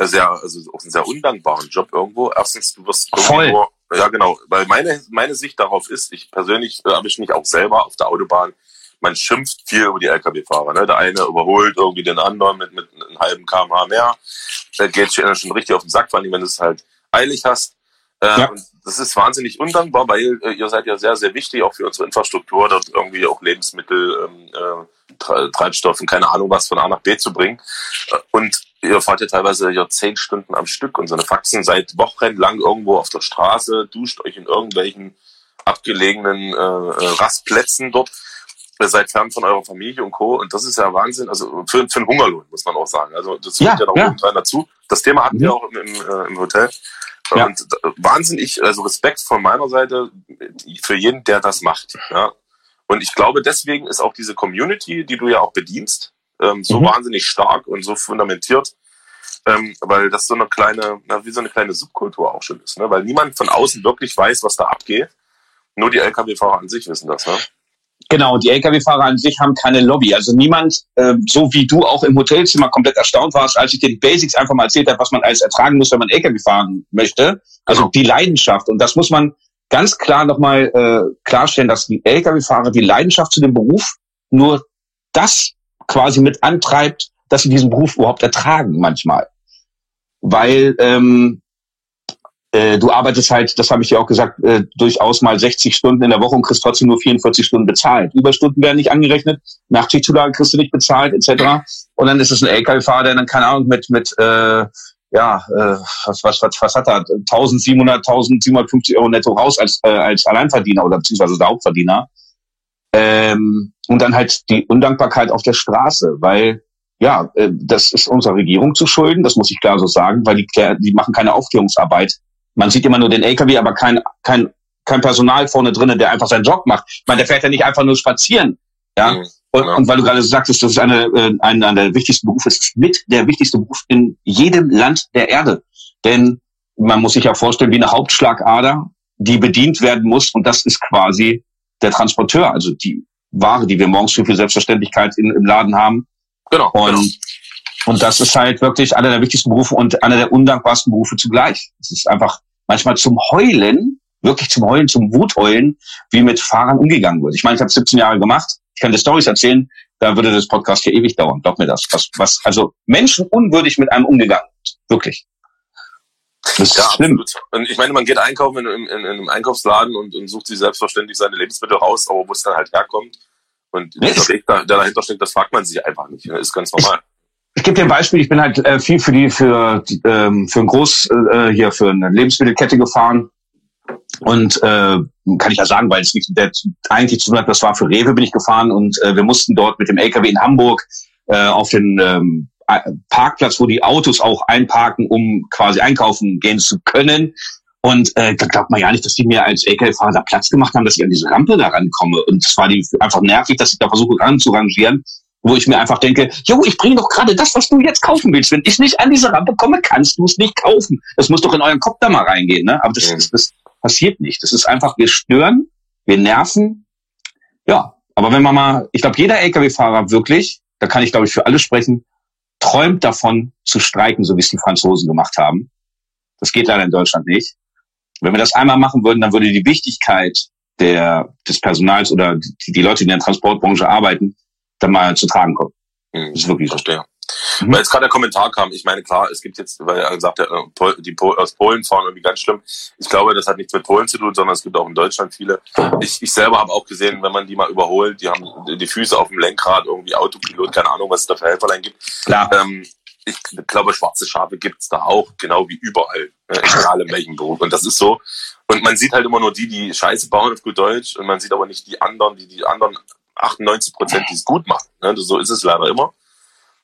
sehr, also auch einen sehr undankbaren Job irgendwo. Erstens, du wirst
Voll.
irgendwo, ja genau, weil meine, meine Sicht darauf ist, ich persönlich äh, ich mich auch selber auf der Autobahn, man schimpft viel über die Lkw-Fahrer. Ne? Der eine überholt irgendwie den anderen mit, mit einem halben kmh mehr. Der geht schon, schon richtig auf den Sack, vor allem wenn du es halt eilig hast. Äh, ja. und das ist wahnsinnig undankbar, weil äh, ihr seid ja sehr, sehr wichtig, auch für unsere Infrastruktur, dort irgendwie auch Lebensmittel, ähm, äh, Treibstoff und keine Ahnung was von A nach B zu bringen. Äh, und ihr fahrt ja teilweise ja zehn Stunden am Stück und so eine Faxen seid wochenlang irgendwo auf der Straße, duscht euch in irgendwelchen abgelegenen äh, äh Rastplätzen dort. Ihr seid fern von eurer Familie und Co. Und das ist ja Wahnsinn. Also für, für einen Hungerlohn, muss man auch sagen. Also das
ja, ja noch ja.
dazu. Das Thema hatten mhm. wir auch im, im, äh, im Hotel. Ja. Und wahnsinnig, also Respekt von meiner Seite für jeden, der das macht. Ja. Und ich glaube, deswegen ist auch diese Community, die du ja auch bedienst, ähm, so mhm. wahnsinnig stark und so fundamentiert, ähm, weil das so eine kleine, na, wie so eine kleine Subkultur auch schon ist, ne? weil niemand von außen wirklich weiß, was da abgeht. Nur die Lkw-Fahrer an sich wissen das. Ne?
Genau, die Lkw-Fahrer an sich haben keine Lobby. Also niemand, äh, so wie du auch im Hotelzimmer komplett erstaunt warst, als ich dir die Basics einfach mal erzählt habe, was man alles ertragen muss, wenn man Lkw fahren möchte. Also genau. die Leidenschaft. Und das muss man ganz klar nochmal äh, klarstellen, dass die Lkw-Fahrer die Leidenschaft zu dem Beruf nur das quasi mit antreibt, dass sie diesen Beruf überhaupt ertragen manchmal. Weil ähm, äh, du arbeitest halt, das habe ich dir auch gesagt, äh, durchaus mal 60 Stunden in der Woche und kriegst trotzdem nur 44 Stunden bezahlt. Überstunden werden nicht angerechnet, Nachtschichtzulage kriegst du nicht bezahlt, etc. Und dann ist es ein LKW-Fahrer, der dann, keine Ahnung, mit, mit äh, ja, äh, was, was, was, was hat er? 1700, 1750 Euro netto raus als, äh, als Alleinverdiener oder beziehungsweise der Hauptverdiener. Ähm, und dann halt die Undankbarkeit auf der Straße, weil ja, äh, das ist unserer Regierung zu schulden, das muss ich klar so sagen, weil die, die machen keine Aufklärungsarbeit. Man sieht immer nur den LKW, aber kein, kein, kein Personal vorne drinnen, der einfach seinen Job macht. Ich meine, der fährt ja nicht einfach nur spazieren. Ja. Mhm, und, genau. und weil du gerade sagtest, das ist eine, äh, einer der wichtigsten Berufe, es ist mit der wichtigste Beruf in jedem Land der Erde. Denn man muss sich ja vorstellen, wie eine Hauptschlagader, die bedient werden muss. Und das ist quasi der Transporteur, also die Ware, die wir morgens für viel Selbstverständlichkeit in, im Laden haben. Genau. Und, genau. Und das ist halt wirklich einer der wichtigsten Berufe und einer der undankbarsten Berufe zugleich. Es ist einfach manchmal zum Heulen, wirklich zum Heulen, zum Wutheulen, wie mit Fahrern umgegangen wird. Ich meine, ich habe 17 Jahre gemacht. Ich kann dir Stories erzählen, da würde das Podcast hier ewig dauern. Glaub mir das. Was, was, also menschenunwürdig mit einem umgegangen. Wirklich.
Das ja, absolut. Und ich meine, man geht einkaufen in, in, in einem Einkaufsladen und, und, sucht sich selbstverständlich seine Lebensmittel raus, aber wo es dann halt herkommt. Und dieser Weg, der dahinter steckt, das fragt man sich einfach nicht. Das ist ganz normal.
Ich gebe dir ein Beispiel. Ich bin halt äh, viel für die für ähm, für ein Groß äh, hier für eine Lebensmittelkette gefahren und äh, kann ich ja sagen, weil es nicht der eigentlich zu tun hat. Das war für Rewe bin ich gefahren und äh, wir mussten dort mit dem LKW in Hamburg äh, auf den ähm, Parkplatz, wo die Autos auch einparken, um quasi einkaufen gehen zu können. Und äh, da glaubt man ja nicht, dass die mir als LKW-Fahrer da Platz gemacht haben, dass ich an diese Rampe da rankomme. Und es war die einfach nervig, dass ich da versuche ranzurangieren, wo ich mir einfach denke, jo, ich bringe doch gerade das, was du jetzt kaufen willst. Wenn ich nicht an diese Rampe komme, kannst du es nicht kaufen. Das muss doch in euren Kopf da mal reingehen. Ne? Aber das, das, das passiert nicht. Das ist einfach, wir stören, wir nerven. Ja, aber wenn man mal, ich glaube, jeder LKW-Fahrer wirklich, da kann ich glaube ich für alle sprechen, träumt davon zu streiken, so wie es die Franzosen gemacht haben. Das geht leider in Deutschland nicht. Wenn wir das einmal machen würden, dann würde die Wichtigkeit der, des Personals oder die, die Leute, die in der Transportbranche arbeiten, dann mal zu tragen kommen.
Hm, das ist wirklich so. Verstehe. Mhm. Weil jetzt gerade der Kommentar kam, ich meine, klar, es gibt jetzt, weil er gesagt hat, äh, die Pol aus Polen fahren irgendwie ganz schlimm. Ich glaube, das hat nichts mit Polen zu tun, sondern es gibt auch in Deutschland viele. Ich, ich selber habe auch gesehen, wenn man die mal überholt, die haben die Füße auf dem Lenkrad, irgendwie Autopilot, keine Ahnung, was es da für Helferlein gibt. Klar. Ähm, ich glaube, schwarze Schafe gibt's da auch, genau wie überall, ne, egal in welchem Beruf. Und das ist so. Und man sieht halt immer nur die, die Scheiße bauen auf gut Deutsch, und man sieht aber nicht die anderen, die die anderen 98 Prozent, die es gut machen. Ne? So ist es leider immer.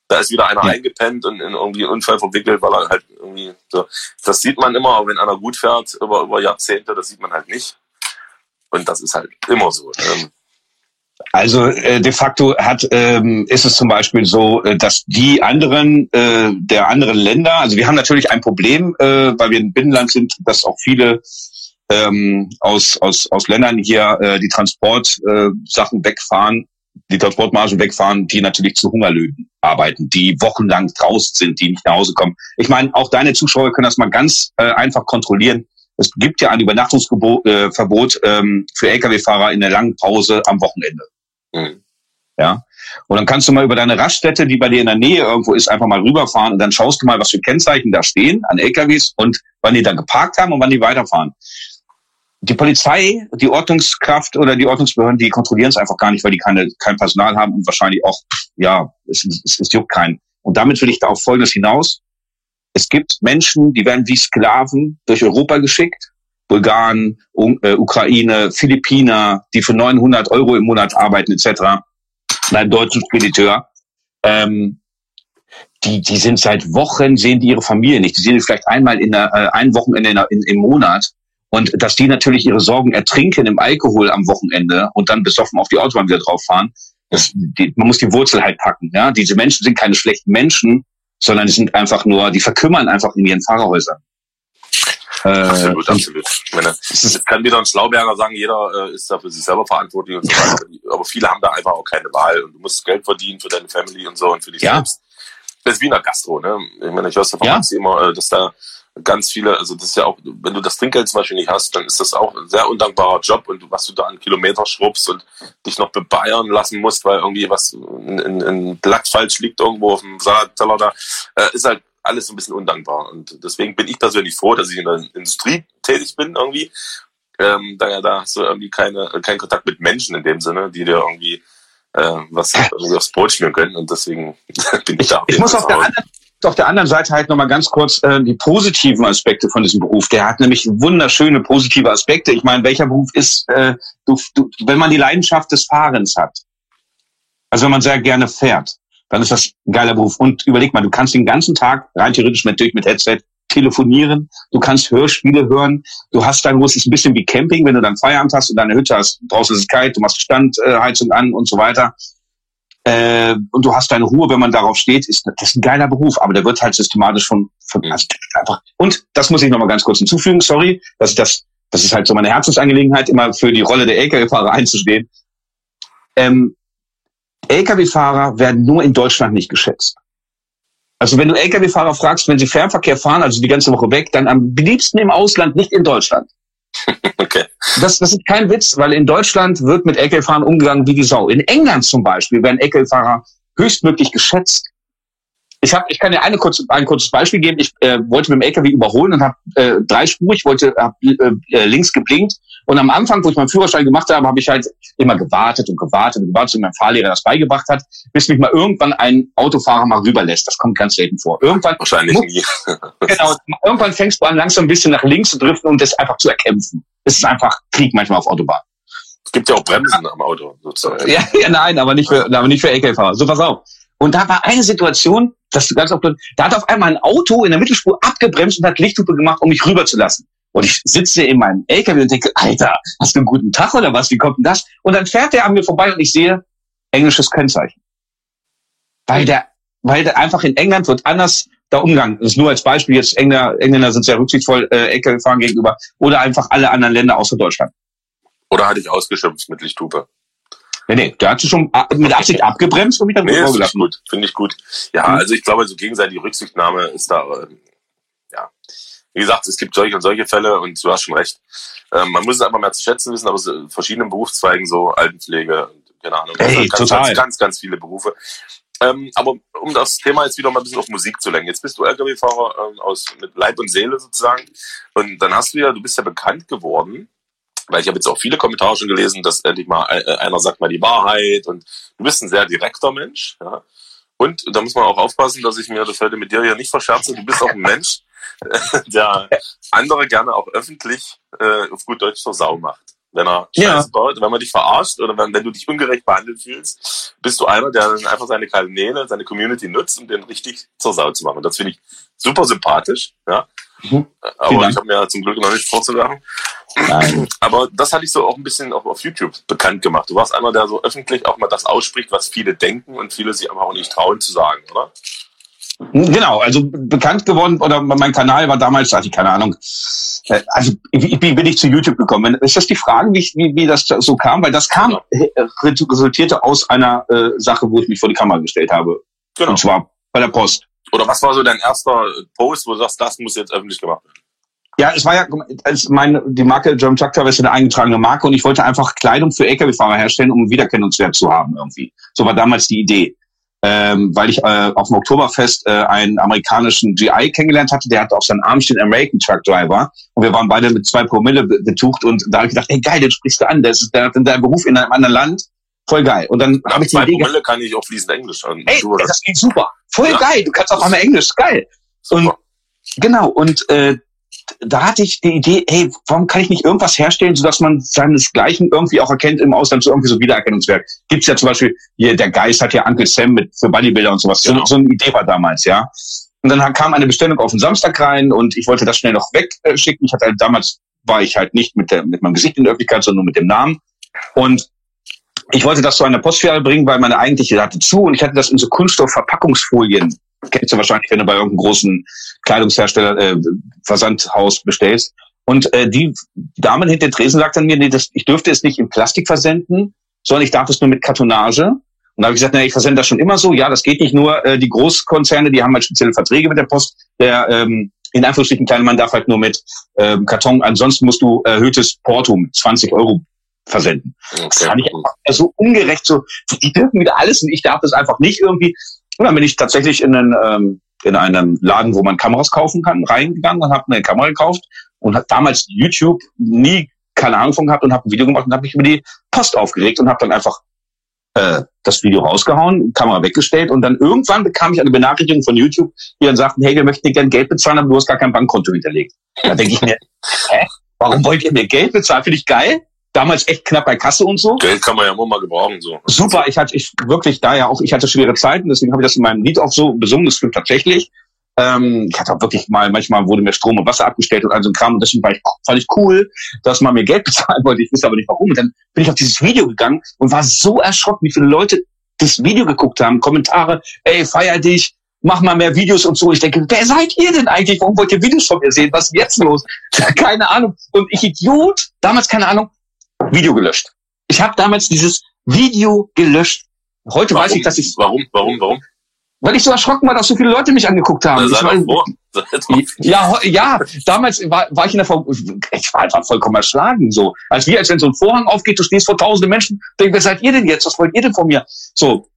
Da ist wieder einer ja. eingepennt und in irgendwie einen Unfall verwickelt, weil er halt irgendwie so. Das sieht man immer, wenn einer gut fährt über, über Jahrzehnte, das sieht man halt nicht. Und das ist halt immer so. Ähm,
also äh, de facto hat ähm, ist es zum Beispiel so, äh, dass die anderen äh, der anderen Länder, also wir haben natürlich ein Problem, äh, weil wir ein Binnenland sind, dass auch viele ähm, aus aus aus Ländern hier äh, die Transportsachen äh, Sachen wegfahren, die Transportmargen wegfahren, die natürlich zu Hungerlöhnen arbeiten, die wochenlang draußen sind, die nicht nach Hause kommen. Ich meine, auch deine Zuschauer können das mal ganz äh, einfach kontrollieren. Es gibt ja ein Übernachtungsverbot äh, ähm, für Lkw-Fahrer in der langen Pause am Wochenende. Mhm. Ja. Und dann kannst du mal über deine Raststätte, die bei dir in der Nähe irgendwo ist, einfach mal rüberfahren und dann schaust du mal, was für Kennzeichen da stehen an LKWs und wann die da geparkt haben und wann die weiterfahren. Die Polizei, die Ordnungskraft oder die Ordnungsbehörden, die kontrollieren es einfach gar nicht, weil die keine, kein Personal haben und wahrscheinlich auch, ja, es, es, es juckt keinen. Und damit will ich da auf Folgendes hinaus. Es gibt Menschen, die werden wie Sklaven durch Europa geschickt, Bulgaren, äh, Ukraine, Philippiner, die für 900 Euro im Monat arbeiten etc. Ein deutschen Spediteur. Ähm, die, die sind seit Wochen, sehen die ihre Familie nicht. Die sehen die vielleicht einmal in der, äh, ein Wochenende in, in, im Monat. Und dass die natürlich ihre Sorgen ertrinken im Alkohol am Wochenende und dann besoffen auf die Autobahn wieder drauf fahren, das, die, man muss die Wurzel halt packen. Ja? Diese Menschen sind keine schlechten Menschen, sondern die sind einfach nur, die verkümmern einfach in ihren Fahrerhäusern.
Äh, absolut, absolut. Ich meine, es kann wieder ein Schlauberger sagen, jeder äh, ist da für sich selber verantwortlich und so weiter. Aber viele haben da einfach auch keine Wahl und du musst Geld verdienen für deine Family und so und für dich ja. selbst. Das ist wie in der Gastro, ne? Ich meine, ich höre es davon ja. immer, äh, dass da ganz viele, also das ist ja auch, wenn du das Trinkgeld zum Beispiel nicht hast, dann ist das auch ein sehr undankbarer Job und was du da an Kilometer schrubbst und dich noch bebayern lassen musst, weil irgendwie was, ein, ein Blatt falsch liegt irgendwo auf dem Salatteller da, äh, ist halt alles so ein bisschen undankbar. Und deswegen bin ich persönlich froh, dass ich in der Industrie tätig bin irgendwie. Ähm, daher da hast du irgendwie keine, keinen Kontakt mit Menschen in dem Sinne, die dir irgendwie äh, was irgendwie aufs Brot schmieren können. Und deswegen [LAUGHS] bin ich da.
Ich muss auf der, anderen, auf der anderen Seite halt nochmal ganz kurz äh, die positiven Aspekte von diesem Beruf. Der hat nämlich wunderschöne positive Aspekte. Ich meine, welcher Beruf ist, äh, du, du, wenn man die Leidenschaft des Fahrens hat, also wenn man sehr gerne fährt, dann ist das ein geiler Beruf. Und überleg mal, du kannst den ganzen Tag rein theoretisch natürlich mit Headset telefonieren, du kannst Hörspiele hören, du hast dann, wo es ist ein bisschen wie Camping, wenn du dann Feierabend hast und deine Hütte hast, draußen ist es kalt, du machst Standheizung an und so weiter. Äh, und du hast deine Ruhe, wenn man darauf steht, ist das ist ein geiler Beruf, aber der wird halt systematisch von, von also einfach. Und das muss ich noch mal ganz kurz hinzufügen, sorry, dass ich das, das ist halt so meine Herzensangelegenheit, immer für die Rolle der LKW-Fahrer einzustehen. Ähm, Lkw-Fahrer werden nur in Deutschland nicht geschätzt. Also wenn du Lkw-Fahrer fragst, wenn sie Fernverkehr fahren, also die ganze Woche weg, dann am liebsten im Ausland, nicht in Deutschland. [LAUGHS] Okay. Das, das ist kein Witz, weil in Deutschland wird mit Lkw-Fahrern umgegangen wie die Sau. In England zum Beispiel werden Lkw-Fahrer höchstmöglich geschätzt. Ich, hab, ich kann dir eine kurze, ein kurzes Beispiel geben. Ich äh, wollte mit dem LKW überholen und habe äh, dreispurig, wollte hab, äh, äh, links geblinkt und am Anfang, wo ich meinen Führerschein gemacht habe, habe ich halt immer gewartet und gewartet und gewartet, bis mein Fahrlehrer das beigebracht hat, bis mich mal irgendwann ein Autofahrer mal rüberlässt. Das kommt ganz selten vor. Irgendwann,
Wahrscheinlich nie. [LAUGHS]
genau, irgendwann fängst du an, langsam ein bisschen nach links zu driften und das einfach zu erkämpfen. Es ist einfach Krieg manchmal auf Autobahn.
Es gibt ja auch Bremsen am Auto, sozusagen.
Ja, [LAUGHS] ja nein, aber nicht für, aber nicht für LKW-Fahrer. So, pass auf. Und da war eine Situation, dass du ganz oft, da hat auf einmal ein Auto in der Mittelspur abgebremst und hat Lichthupe gemacht, um mich rüberzulassen. Und ich sitze in meinem LKW und denke, Alter, hast du einen guten Tag oder was? Wie kommt denn das? Und dann fährt der an mir vorbei und ich sehe englisches Kennzeichen. Weil der, weil der einfach in England wird anders da umgang. Das ist nur als Beispiel jetzt Engländer, Engländer sind sehr rücksichtsvoll äh, LKW fahren gegenüber oder einfach alle anderen Länder außer Deutschland.
Oder hatte ich ausgeschimpft mit Lichthupe?
Nee, nee, der hat sich schon mit Absicht abgebremst und mich dann
nee, finde ich gut, finde ich gut. Ja, mhm. also ich glaube, so gegenseitige Rücksichtnahme ist da, äh, ja, wie gesagt, es gibt solche und solche Fälle und du hast schon recht. Ähm, man muss es einfach mehr zu schätzen wissen, aber es in verschiedenen Berufszweigen, so Altenpflege, keine Ahnung,
hey,
ganz, ganz, ganz, ganz viele Berufe. Ähm, aber um das Thema jetzt wieder mal ein bisschen auf Musik zu lenken. Jetzt bist du LKW-Fahrer ähm, aus mit Leib und Seele sozusagen. Und dann hast du ja, du bist ja bekannt geworden, weil ich habe jetzt auch viele Kommentare schon gelesen, dass endlich mal äh, einer sagt mal die Wahrheit und du bist ein sehr direkter Mensch. Ja? Und da muss man auch aufpassen, dass ich mir das heute mit dir ja nicht verscherze. Du bist auch ein Mensch, [LAUGHS] der andere gerne auch öffentlich äh, auf gut Deutsch zur Sau macht. Wenn er Scheiße ja. baut, wenn man dich verarscht oder wenn, wenn du dich ungerecht behandelt fühlst, bist du einer, der dann einfach seine Kanäle, seine Community nutzt, um den richtig zur Sau zu machen. das finde ich super sympathisch. Ja? Mhm. Aber ich habe mir zum Glück noch nicht vorzusagen. Aber das hatte ich so auch ein bisschen auch auf YouTube bekannt gemacht. Du warst einer, der so öffentlich auch mal das ausspricht, was viele denken und viele sich einfach auch nicht trauen zu sagen, oder?
Genau, also bekannt geworden oder mein Kanal war damals, hatte ich keine Ahnung. Äh, also wie, bin ich zu YouTube gekommen? Ist das die Frage, wie, wie, wie das so kam? Weil das kam, genau. resultierte aus einer äh, Sache, wo ich mich vor die Kamera gestellt habe. Genau. Und zwar bei der Post.
Oder was war so dein erster Post, wo du sagst, das muss jetzt öffentlich gemacht werden?
Ja, es war ja, als meine, die Marke German Truck Driver ist eine eingetragene Marke und ich wollte einfach Kleidung für Lkw-Fahrer herstellen, um einen Wiedererkennungswert zu haben irgendwie. So war damals die Idee. Ähm, weil ich äh, auf dem Oktoberfest äh, einen amerikanischen GI kennengelernt hatte, der hatte auf seinem Arm stehen American Truck Driver und wir waren beide mit zwei Promille betucht und da habe ich gedacht, hey geil, den sprichst du an, das ist der, der Beruf in einem anderen Land, voll geil. Und dann habe ich
die Idee Promille kann ich auch fließend Englisch
an. Ey, das geht super, voll ja. geil, du kannst auch einmal Englisch, geil. Super. Und genau und äh, da hatte ich die Idee, hey, warum kann ich nicht irgendwas herstellen, sodass man seinesgleichen irgendwie auch erkennt im Ausland, so irgendwie so Wiedererkennungswert. Gibt's ja zum Beispiel, hier, der Geist hat ja Uncle Sam mit für Bodybuilder und sowas. Genau. So, so eine Idee war damals, ja. Und dann kam eine Bestellung auf den Samstag rein und ich wollte das schnell noch wegschicken. Ich hatte halt, damals war ich halt nicht mit, der, mit meinem Gesicht in der Öffentlichkeit, sondern nur mit dem Namen. Und ich wollte das zu einer Postfiliale bringen, weil meine eigentliche hatte zu und ich hatte das in so Kunststoffverpackungsfolien kennst du wahrscheinlich, wenn du bei irgendeinem großen Kleidungshersteller, äh, Versandhaus bestellst. Und äh, die Dame hinter den Tresen sagt dann mir, nee, das, ich dürfte es nicht in Plastik versenden, sondern ich darf es nur mit Kartonage. Und da habe ich gesagt, na, ich versende das schon immer so. Ja, das geht nicht nur. Äh, die Großkonzerne, die haben halt spezielle Verträge mit der Post. Der ähm, in Anführungsstrichen kleine Mann darf halt nur mit ähm, Karton. Ansonsten musst du erhöhtes Porto mit 20 Euro versenden. Okay. Das fand ich einfach so ungerecht. So, die dürfen wieder alles und ich darf das einfach nicht irgendwie. Und dann bin ich tatsächlich in einen, ähm, in einem Laden, wo man Kameras kaufen kann, reingegangen und habe eine Kamera gekauft und hat damals YouTube nie keine Ahnung von gehabt und habe ein Video gemacht und habe mich über die Post aufgeregt und habe dann einfach äh, das Video rausgehauen, Kamera weggestellt und dann irgendwann bekam ich eine Benachrichtigung von YouTube, die dann sagten, hey, wir möchten dir gerne Geld bezahlen, aber du hast gar kein Bankkonto hinterlegt. Da denke ich mir, [LAUGHS] hä, warum wollt ihr mir Geld bezahlen? Finde ich geil damals echt knapp bei Kasse und so.
Geld kann man ja immer mal gebrauchen so.
Super, ich hatte ich wirklich da ja auch, ich hatte schwere Zeiten, deswegen habe ich das in meinem Lied auch so besungen, das stimmt tatsächlich. Ähm, ich hatte auch wirklich mal, manchmal wurde mir Strom und Wasser abgestellt und all so ein Kram und deswegen war ich, fand ich cool, dass man mir Geld [LAUGHS] bezahlen wollte. Ich wusste aber nicht warum. Und dann bin ich auf dieses Video gegangen und war so erschrocken, wie viele Leute das Video geguckt haben, Kommentare, ey, feier dich, mach mal mehr Videos und so. Ich denke, wer seid ihr denn eigentlich? Warum wollt ihr Videos von mir sehen? Was ist jetzt los? [LAUGHS] keine Ahnung. Und ich Idiot, damals keine Ahnung, Video gelöscht. Ich habe damals dieses Video gelöscht. Heute warum? weiß ich, dass ich
Warum? Warum? Warum?
Weil ich so erschrocken war, dass so viele Leute mich angeguckt haben. Ich war, ja, ja, damals war, war ich in der Ver ich war einfach vollkommen erschlagen, so. Als wie, als wenn so ein Vorhang aufgeht, du stehst vor tausende Menschen, denk, wer seid ihr denn jetzt? Was wollt ihr denn von mir? So.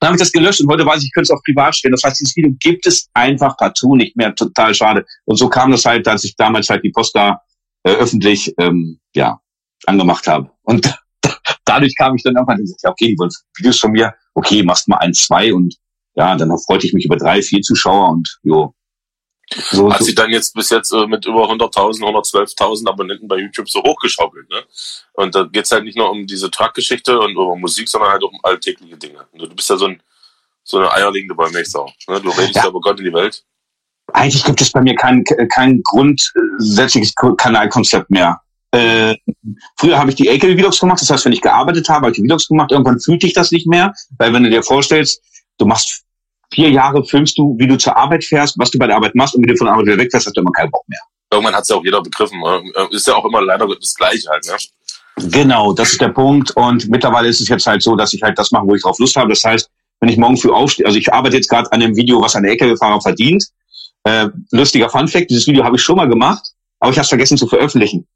Dann habe ich das gelöscht und heute weiß ich, ich könnte es auf privat stellen. Das heißt, dieses Video gibt es einfach partout nicht mehr. Total schade. Und so kam das halt, als ich damals halt die Post da äh, öffentlich, ähm, ja, angemacht habe. Und [LAUGHS] dadurch kam ich dann irgendwann und gesagt, okay, die wollen Videos von mir, okay, machst mal ein, zwei und ja, dann freute ich mich über drei, vier Zuschauer und jo.
So, Hat so. sich dann jetzt bis jetzt äh, mit über 100.000, 112.000 Abonnenten bei YouTube so hochgeschaukelt, ne? Und da geht's halt nicht nur um diese Truck-Geschichte und über Musik, sondern halt auch um alltägliche Dinge. Du bist ja so ein so eine eierlegende Wollmilchsau. Ne? Du redest ja. ja über Gott in die Welt.
Eigentlich gibt es bei mir kein, kein grundsätzliches Kanalkonzept mehr. Äh, früher habe ich die LKW-Vlogs gemacht, das heißt, wenn ich gearbeitet habe, habe ich die Vlogs gemacht. Irgendwann fühlte ich das nicht mehr, weil wenn du dir vorstellst, du machst vier Jahre, filmst du, wie du zur Arbeit fährst, was du bei der Arbeit machst und wie du von der Arbeit wieder wegfährst, hast du immer keinen Bock mehr.
Irgendwann hat es ja auch jeder begriffen. Äh, ist ja auch immer leider das Gleiche halt, ne?
Genau, das ist der Punkt. Und mittlerweile ist es jetzt halt so, dass ich halt das mache, wo ich drauf Lust habe. Das heißt, wenn ich morgen früh aufstehe, also ich arbeite jetzt gerade an einem Video, was ein LKW-Fahrer verdient. Äh, lustiger Funfact, dieses Video habe ich schon mal gemacht, aber ich habe es vergessen zu veröffentlichen.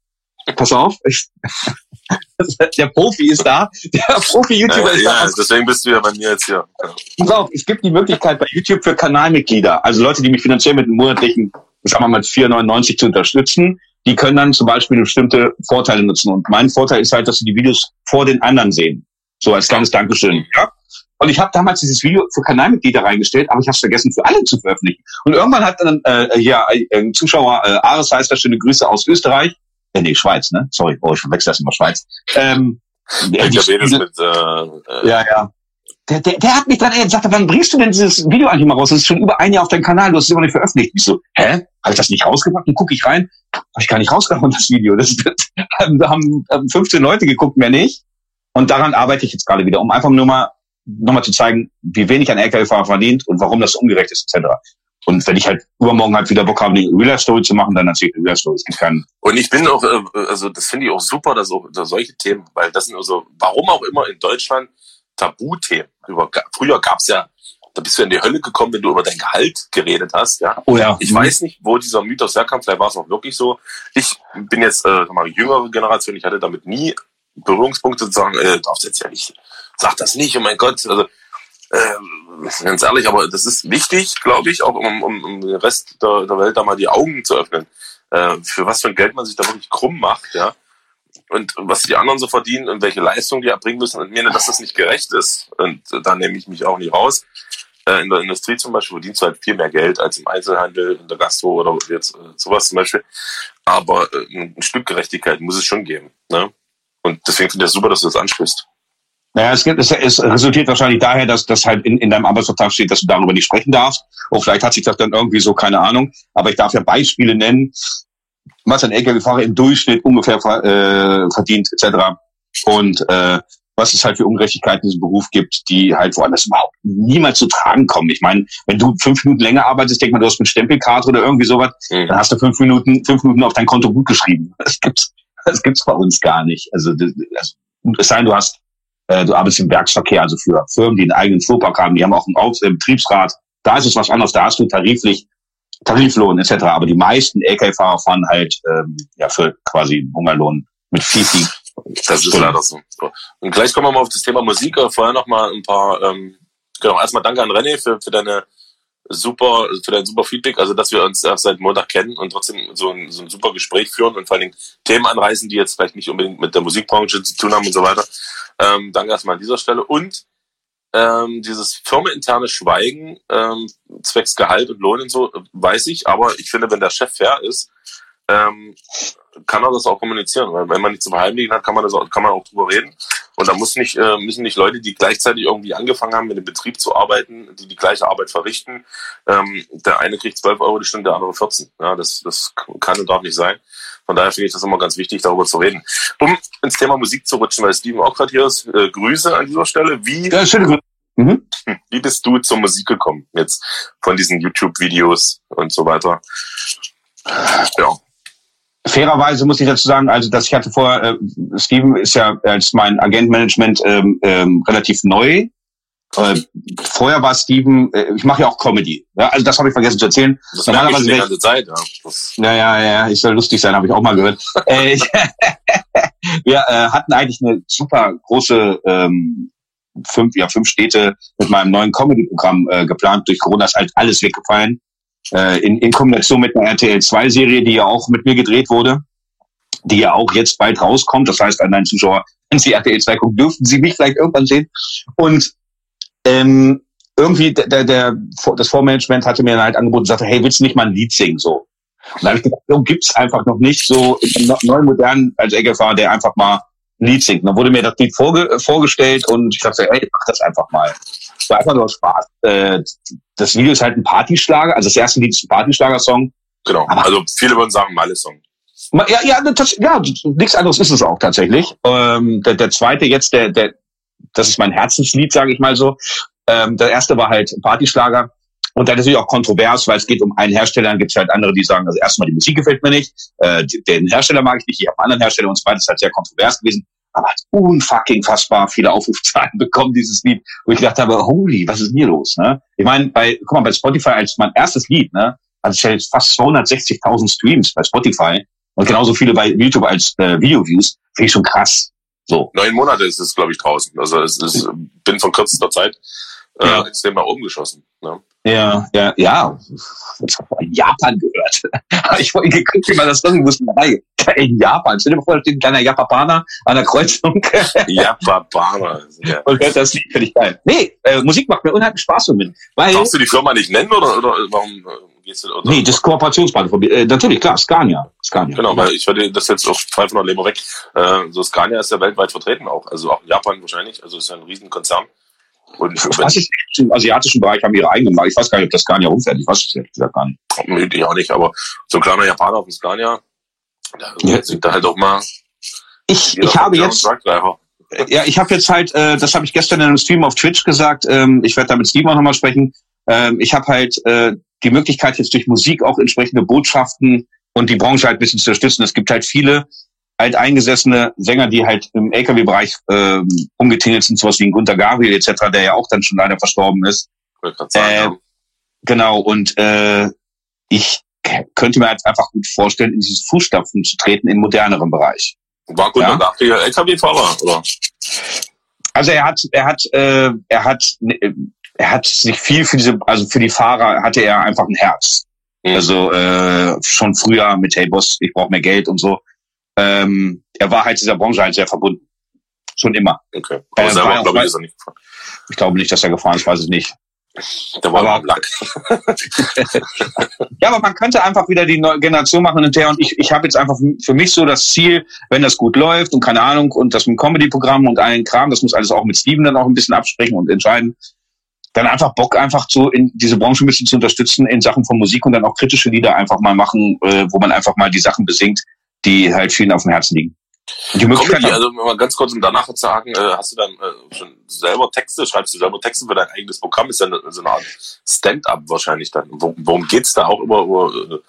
Pass auf, ich, [LAUGHS] der Profi ist da, der Profi-YouTuber
Äh,
ist
ja,
da.
deswegen bist du ja bei mir jetzt hier. Ja.
Pass auf, es gibt die Möglichkeit bei YouTube für Kanalmitglieder, also Leute, die mich finanziell mit einem monatlichen, sagen wir mal, 4,99 zu unterstützen, die können dann zum Beispiel bestimmte Vorteile nutzen. Und mein Vorteil ist halt, dass sie die Videos vor den anderen sehen. So als kleines Dankeschön. Ja? Und ich habe damals dieses Video für Kanalmitglieder reingestellt, aber ich habe es vergessen, für alle zu veröffentlichen. Und irgendwann hat dann äh, hier ein Zuschauer, äh, Ares heißt da, schöne Grüße aus Österreich. Äh, nee, Schweiz, ne? Sorry, oh, ich verwechsel das immer Schweiz. Ähm, der,
Ich es
die,
mit, äh, äh,
ja, ja. Der, der, der hat mich dann ey, gesagt, wann bringst du denn dieses Video eigentlich mal raus? Das ist schon über ein Jahr auf deinem Kanal, du hast es immer nicht veröffentlicht. Ich so, hä? Habe ich das nicht rausgebracht? Und gucke ich rein, habe ich gar nicht rausgehauen, das Video. Das, das [LAUGHS] da haben, haben 15 Leute geguckt, mehr nicht. Und daran arbeite ich jetzt gerade wieder, um einfach nur mal nochmal zu zeigen, wie wenig ein LKW-Fahrer verdient und warum das ungerecht ist, etc. Und wenn ich halt übermorgen halt wieder Bock habe, eine Real-Story zu machen, dann erzähle ich eine Real-Story. Es gibt keinen,
Und ich bin auch, äh, also das finde ich auch super, dass auch dass solche Themen, weil das sind also, warum auch immer in Deutschland Tabuthemen. Über, früher gab's ja, da bist du in die Hölle gekommen, wenn du über dein Gehalt geredet hast, ja.
oh ja.
Ich weiß nicht, wo dieser Mythos herkam, vielleicht war es auch wirklich so. Ich bin jetzt äh, mal jüngere Generation, ich hatte damit nie Berührungspunkte zu sagen, äh, darfst jetzt ja nicht, sag das nicht, oh mein Gott, also äh, ganz ehrlich, aber das ist wichtig, glaube ich, auch um, um, um den Rest der, der Welt da mal die Augen zu öffnen, äh, für was für ein Geld man sich da wirklich krumm macht, ja. Und was die anderen so verdienen und welche Leistung die erbringen müssen. Und mir, dass das nicht gerecht ist. Und da nehme ich mich auch nicht raus. Äh, in der Industrie zum Beispiel verdienst du halt viel mehr Geld als im Einzelhandel, in der Gastro oder jetzt äh, sowas zum Beispiel. Aber äh, ein Stück Gerechtigkeit muss es schon geben. Ne? Und deswegen finde ich das super, dass du das ansprichst.
Naja, es, gibt, es, es resultiert wahrscheinlich daher, dass das halt in, in deinem Arbeitsvertrag steht, dass du darüber nicht sprechen darfst. Und vielleicht hat sich das dann irgendwie so, keine Ahnung. Aber ich darf ja Beispiele nennen, was ein LKW-Fahrer im Durchschnitt ungefähr äh, verdient, etc. Und äh, was es halt für Ungerechtigkeiten in diesem Beruf gibt, die halt woanders überhaupt niemals zu tragen kommen. Ich meine, wenn du fünf Minuten länger arbeitest, denk mal, du hast mit Stempelkarte oder irgendwie sowas,
Mhm.
dann hast du fünf Minuten, fünf Minuten auf dein Konto gut geschrieben. [LAUGHS] Das gibt's, das gibt's bei uns gar nicht. Also, das, also es sei denn, du hast, äh, du arbeitest im Werksverkehr, also für Firmen, die einen eigenen Fuhrpark haben, die haben auch einen Auf äh, Betriebsrat. Da ist es was anderes, da hast du tariflich Tariflohn etc. Aber die meisten LKW-Fahrer fahren halt ähm, ja für quasi Hungerlohn mit viel, viel.
Das ist leider so. Und gleich kommen wir mal auf das Thema Musik, vorher noch mal ein paar, ähm, genau, erstmal danke an René für, für deine super, für dein super Feedback, also dass wir uns erst seit Montag kennen und trotzdem so ein, so ein super Gespräch führen und vor allen Dingen Themen anreißen, die jetzt vielleicht nicht unbedingt mit der Musikbranche zu tun haben und so weiter. Ähm, danke erstmal an dieser Stelle. Und ähm, dieses firmeninterne Schweigen ähm, zwecks Gehalt und Lohn und so, weiß ich, aber ich finde, wenn der Chef fair ist, ähm, kann er das auch kommunizieren, weil wenn man nichts zu verheimlichen hat, kann man das auch, kann man auch drüber reden. Und da muss nicht, äh, müssen nicht Leute, die gleichzeitig irgendwie angefangen haben, mit dem Betrieb zu arbeiten, die die gleiche Arbeit verrichten. Ähm, der eine kriegt 12 Euro die Stunde, der andere 14. Ja, das, das kann und darf nicht sein. Von daher finde ich das immer ganz wichtig, darüber zu reden. Um ins Thema Musik zu rutschen, weil Steven auch gerade hier ist, äh, Grüße an dieser Stelle. Wie,
Ja, schöne Grüße. Mhm.
wie bist du zur Musik gekommen? Jetzt von diesen YouTube-Videos und so weiter. Ja.
Fairerweise muss ich dazu sagen, also dass ich hatte vorher, äh, Steven ist ja als mein Agentmanagement ähm, ähm, relativ neu. Äh, vorher war Steven, äh, ich mache ja auch Comedy. Ja, also das habe ich vergessen zu erzählen.
Das ich
Normalerweise
schon die
ich-
ganze Zeit. Ja. Das,
Ja, ja, ja, ich soll lustig sein, habe ich auch mal gehört. [LAUGHS] äh, ich- [LAUGHS] wir äh, hatten eigentlich eine super große ähm, fünf, ja, fünf Städte mit meinem neuen Comedy-Programm äh, geplant. Durch Corona ist halt alles weggefallen. Äh, in, in Kombination mit einer RTL-2-Serie, die ja auch mit mir gedreht wurde, die ja auch jetzt bald rauskommt. Das heißt, an deinen Zuschauer, wenn sie RTL 2 gucken, dürften sie mich vielleicht irgendwann sehen. Und ähm, irgendwie der, der, der, das Vormanagement hatte mir dann halt angeboten und sagte, hey, willst du nicht mal ein Lied singen? So. Und da habe ich gedacht, so gibt's einfach noch nicht so no- neuen modernen als LKW, der einfach mal ein Lied singt. Und dann wurde mir das Lied vorge vorgestellt und ich dachte, hey, mach das einfach mal. Es war einfach nur Spaß. Äh, das Video ist halt ein Partyschlager, also das erste Lied ist ein Partyschlager-Song.
genau.
Aber-
Also viele würden sagen, Malle-Song.
Ma- Ja, ja, das, ja, nichts anderes ist es auch tatsächlich. Ähm, der, der zweite jetzt, der, der, das ist mein Herzenslied, sage ich mal so. Ähm, der erste war halt Partyschlager. Und dann natürlich auch kontrovers, weil es geht um einen Hersteller, dann gibt es halt andere, die sagen, also erstmal die Musik gefällt mir nicht, äh, den Hersteller mag ich nicht, ich habe einen anderen Hersteller und so weiter, das ist halt sehr kontrovers gewesen, aber hat unfucking fassbar viele Aufrufzahlen [LAUGHS] bekommen, dieses Lied, wo ich gedacht habe, holy, was ist hier los? Ne? Ich meine, bei, guck mal, bei Spotify als mein erstes Lied, ne, hatte ich ja jetzt fast 260.000 Streams bei Spotify. Und genauso viele bei YouTube als äh, Video-Views. Finde ich schon krass. So.
Neun Monate ist es, glaube ich, draußen. Also es ist, bin von kürzester Zeit äh,
Ja.
extrem nach oben geschossen. Ne?
Ja, ja, ja. Ich habe in Japan gehört. [LAUGHS] ich wollte geguckt, wie man das irgendwie wusste. In Japan. Stell dir mal vor, da steht ein kleiner Japaner an der Kreuzung [LAUGHS]
Ja, Barbara. Ja.
und hört das Lied. Finde ich geil. Nee, äh, Musik macht mir unheimlich Spaß damit. Weil,
Darfst du die Firma nicht nennen oder, oder warum äh, gehst du? Oder,
nee, das ist Kooperationspartner von mir. Äh, natürlich, klar, Scania. Scania.
Genau, weil ich würde das jetzt von der Leber weg. Äh, so Scania ist ja weltweit vertreten auch. Also auch in Japan wahrscheinlich. Also ist ja ein Riesenkonzern. Und
im asiatischen Bereich haben ihre eigenen Marken. Ich weiß gar nicht, ob das Scania umfährt. Ich weiß es ehrlich gesagt gar nicht.
wenn, ich auch nicht, aber so ein kleiner Japaner auf dem Scania, da
Ja.
sind da halt auch mal
Ich, ich habe jetzt. Ja, ich habe jetzt halt, äh, das habe ich gestern in einem Stream auf Twitch gesagt, ähm, ich werde da mit Steven auch nochmal sprechen. Ähm, ich habe halt äh, die Möglichkeit, jetzt durch Musik auch entsprechende Botschaften und die Branche halt ein bisschen zu unterstützen. Es gibt halt viele halt eingesessene Sänger, die halt im LKW-Bereich ähm, umgetingelt sind, sowas wie ein Gunter Gabriel etc., der ja auch dann schon leider verstorben ist. Äh. Genau, und äh, ich könnte mir jetzt einfach gut vorstellen, in diese Fußstapfen zu treten im moderneren Bereich.
war gut
ja.
Gabriel LKW-Fahrer, oder?
Also er hat, er hat, äh, er hat, äh, er hat sich viel für diese, also für die Fahrer hatte er einfach ein Herz.
Mhm.
Also äh, schon früher mit Hey Boss, ich brauche mehr Geld und so. Ähm, er war halt dieser Branche halt sehr verbunden. Schon immer.
Okay. Aber selber,
war
glaube ich, ist er nicht gefahren.
Ich glaube nicht, dass er gefahren ist, weiß ich nicht.
Der war
Aber-
Lack. [LAUGHS]
Ja, aber man könnte einfach wieder die neue Generation machen und der und ich, ich habe jetzt einfach für mich so das Ziel, wenn das gut läuft und keine Ahnung und das mit Comedy-Programm und allen Kram, das muss alles auch mit Steven dann auch ein bisschen absprechen und entscheiden. Dann einfach Bock einfach so in diese Branche ein bisschen zu unterstützen in Sachen von Musik und dann auch kritische Lieder einfach mal machen, äh, wo man einfach mal die Sachen besingt, die halt vielen auf dem Herzen liegen. Die Möglichkeit,
Comedy, also mal ganz kurz, um danach zu sagen, äh, hast du dann äh, schon selber Texte, schreibst du selber Texte für dein eigenes Programm? Ist eine, so eine Art Stand-up wahrscheinlich dann. Wo, worum geht's da auch über, über äh,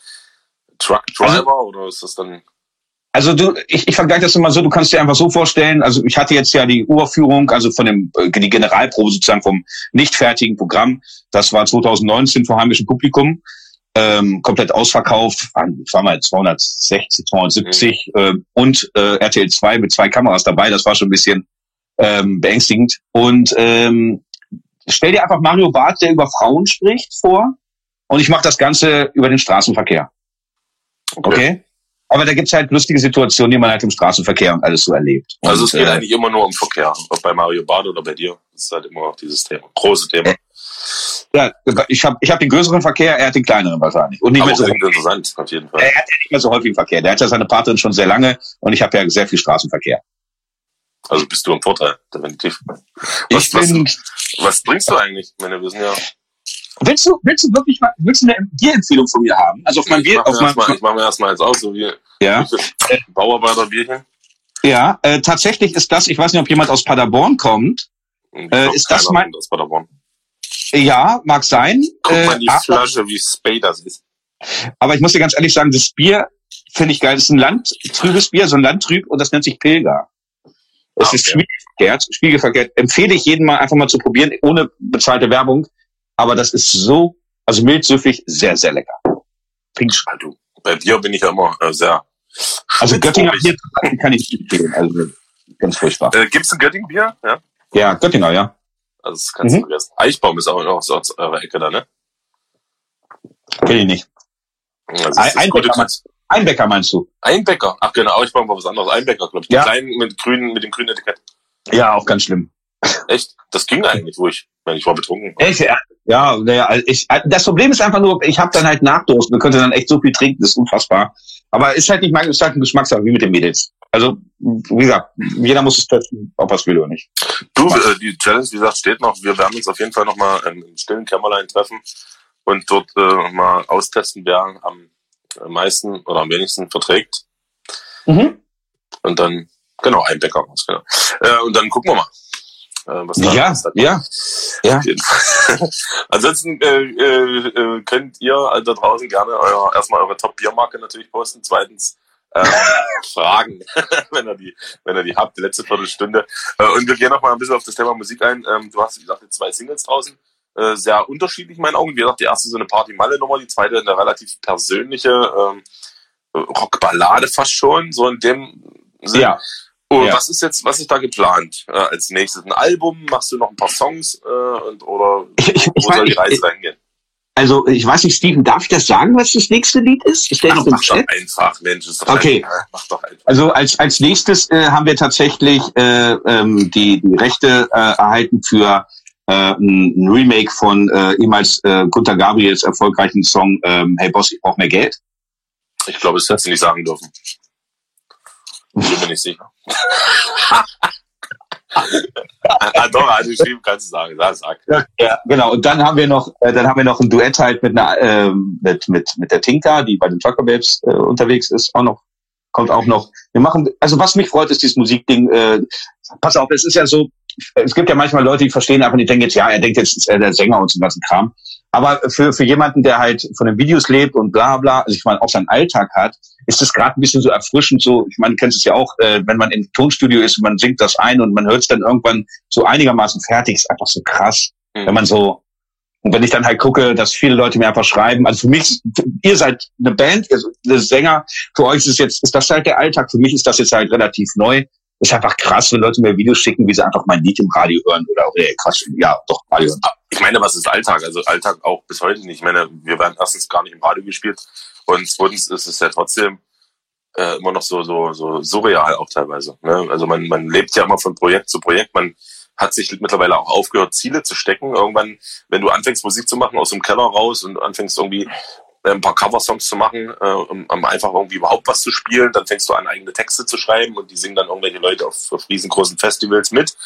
Truck Driver oder ist das dann?
Also du, ich, ich vergleiche das immer so, du kannst dir einfach so vorstellen, also ich hatte jetzt ja die Urführung, also von dem, die Generalprobe sozusagen vom nicht fertigen Programm, das war 2019 vor heimischem Publikum, ähm, komplett ausverkauft, waren, was waren wir, 260, 270 äh, und äh, RTL 2 mit zwei Kameras dabei, das war schon ein bisschen ähm, beängstigend. Und ähm, stell dir einfach Mario Barth, der über Frauen spricht, vor und ich mache das Ganze über den Straßenverkehr. Okay? Aber da gibt's halt lustige Situationen, die man halt im Straßenverkehr und alles so erlebt. Und,
Also es geht
äh,
eigentlich immer nur um Verkehr. Ob bei Mario Bad oder bei dir. Das ist halt immer noch dieses Thema. Große Thema.
Ja, ich habe ich hab den größeren Verkehr, er hat den kleineren wahrscheinlich. Und nicht
Aber
mehr, so,
interessant, auf jeden Fall.
er hat ja nicht mehr so häufig Verkehr. Der hat ja seine Partnerin schon sehr lange und ich habe ja sehr viel Straßenverkehr.
Also bist du im Vorteil, definitiv. Was, was,
bin,
was bringst du eigentlich? Ich meine, wir sind ja.
willst du, willst du wirklich mal, willst du eine Bierempfehlung von mir haben? Also auf mein Bier,
mache
auf mein,
ich mach mir erstmal eins aus, so wie
ja,
Bauarbeiterbierchen.
ja, äh, tatsächlich ist das, ich weiß nicht, ob jemand aus Paderborn kommt. Äh, ist das mein-
aus Paderborn.
Ja, mag sein.
Guck
äh,
mal in die
aber-
Flasche, wie spät das ist.
Aber ich muss dir ganz ehrlich sagen, das Bier finde ich geil. Das ist ein landtrübes Bier, so ein Landtrüb und das nennt sich Pilger. Es
Ah,
ist
okay.
spiegelverkehrt, spiegelverkehrt. Empfehle ich jedem mal einfach mal zu probieren, ohne bezahlte Werbung. Aber das ist so, also mildsüffig, sehr, sehr lecker. Pink.
Ah, du, bei Bier bin ich ja immer äh, sehr.
Also Göttinger. Bier kann ich nicht empfehlen. Also ganz furchtbar.
Äh, gibt's ein Göttingen-Bier? Ja.
Ja, Göttinger, ja.
Also das kannst du
Mhm.
vergessen. Eichbaum ist auch noch so aus eurer Ecke da, ne?
Kenn ich nicht.
Also
Ein-
ist
ein
gute
Bäcker
Trans-
Einbecker meinst du?
Einbäcker. Ach genau, Eichbaum war was anderes. Einbäcker, glaube ich. Die
Ja.
kleinen mit grünen, mit dem grünen Etikett.
Ja, auch ganz schlimm.
Echt? Das ging eigentlich ruhig. Ich ich war betrunken.
Echt? Ja, ja, naja, also ich, das Problem ist einfach nur, ich habe dann halt Nachdurst und könnte dann echt so viel trinken, das ist unfassbar. Aber ist halt nicht mein, ist halt ein Geschmackssache, wie mit den Mädels. Also, wie gesagt, jeder muss es testen, ob er es will oder nicht.
Du, äh, die Challenge, wie gesagt, steht noch. Wir werden uns auf jeden Fall noch mal im stillen Kämmerlein treffen und dort äh, mal austesten, wer am meisten oder am wenigsten verträgt.
Mhm.
Und dann, genau, ein Bäcker raus, genau. Äh, und dann gucken wir mal. Äh, was da,
Ja,
was da kommt.
ja. Ja.
Auf jeden Fall. [LAUGHS] Ansonsten äh, äh, äh, könnt ihr äh, da draußen gerne euer, erstmal eure Top-Biermarke natürlich posten. Zweitens äh, Fragen, [LAUGHS] wenn ihr die, wenn ihr die habt, die letzte Viertelstunde. Äh, und wir gehen noch mal ein bisschen auf das Thema Musik ein. Ähm, du hast, wie gesagt, jetzt zwei Singles draußen. Äh, sehr unterschiedlich in meinen Augen. Wie gesagt, die erste so eine Party-Malle-Nummer, die zweite eine relativ persönliche, ähm, Rockballade fast schon, so in dem Sinn.
Ja.
Und
Ja.
was ist jetzt, was ist da geplant äh, als nächstes? Ein Album? Machst du noch ein paar Songs äh, und, oder
Ich, ich, ich
wo soll
meine,
die Reise reingehen?
Also ich weiß nicht, Steven, darf ich das sagen, was das nächste Lied ist? Ist der
Ach,
noch im
mach doch
Chat?
einfach, Mensch. Doch
Okay.
Einfach. Mach doch einfach.
Also als als nächstes äh, haben wir tatsächlich äh, ähm, die, die Rechte äh, erhalten für äh, ein Remake von äh, ehemals äh, Gunter Gabriels erfolgreichen Song ähm, Hey Boss, ich brauch mehr Geld.
Ich glaube, das hättest du nicht sagen dürfen. Bin mir nicht sicher. [LAUGHS] ah, doch, also geschrieben kannst du sagen. Sag, sag.
Ja, ja, genau. Und dann haben wir noch, äh, dann haben wir noch ein Duett halt mit einer, ähm, mit mit mit der Tinka, die bei den Trucker Babes äh, unterwegs ist, auch noch kommt auch noch. Wir machen, also was mich freut, ist dieses Musikding. Äh, pass auf, es ist ja so, es gibt ja manchmal Leute, die verstehen einfach, die denken jetzt, ja, er denkt jetzt, ist er der Sänger und so ganzen Kram. Aber für für jemanden, der halt von den Videos lebt und bla bla, also ich meine auch seinen Alltag hat, ist es gerade ein bisschen so erfrischend. So, ich meine, du kennst es ja auch, äh, wenn man im Tonstudio ist und man singt das ein und man hört es dann irgendwann so einigermaßen fertig, ist einfach so krass
Mhm.
wenn man so und wenn ich dann halt gucke, dass viele Leute mir einfach schreiben, also für mich, ihr seid eine Band, ihr seid eine Sänger, für euch ist es jetzt, ist das halt der Alltag, für mich ist das jetzt halt relativ neu. Ist einfach krass, wenn Leute mir Videos schicken, wie sie einfach mein Lied im Radio hören oder, oder Quatsch, ja, doch, Radio hören.
Ich meine, was ist Alltag? Also Alltag auch bis heute nicht. Ich meine, wir werden erstens gar nicht im Radio gespielt und zweitens ist es ja trotzdem äh, immer noch so so so surreal auch teilweise. Ne? Also man man lebt ja immer von Projekt zu Projekt. Man hat sich mittlerweile auch aufgehört, Ziele zu stecken. Irgendwann, wenn du anfängst, Musik zu machen aus dem Keller raus und anfängst irgendwie ein paar Coversongs zu machen, äh, um, einfach irgendwie überhaupt was zu spielen, dann fängst du an, eigene Texte zu schreiben und die singen dann irgendwelche Leute auf, auf riesengroßen Festivals mit.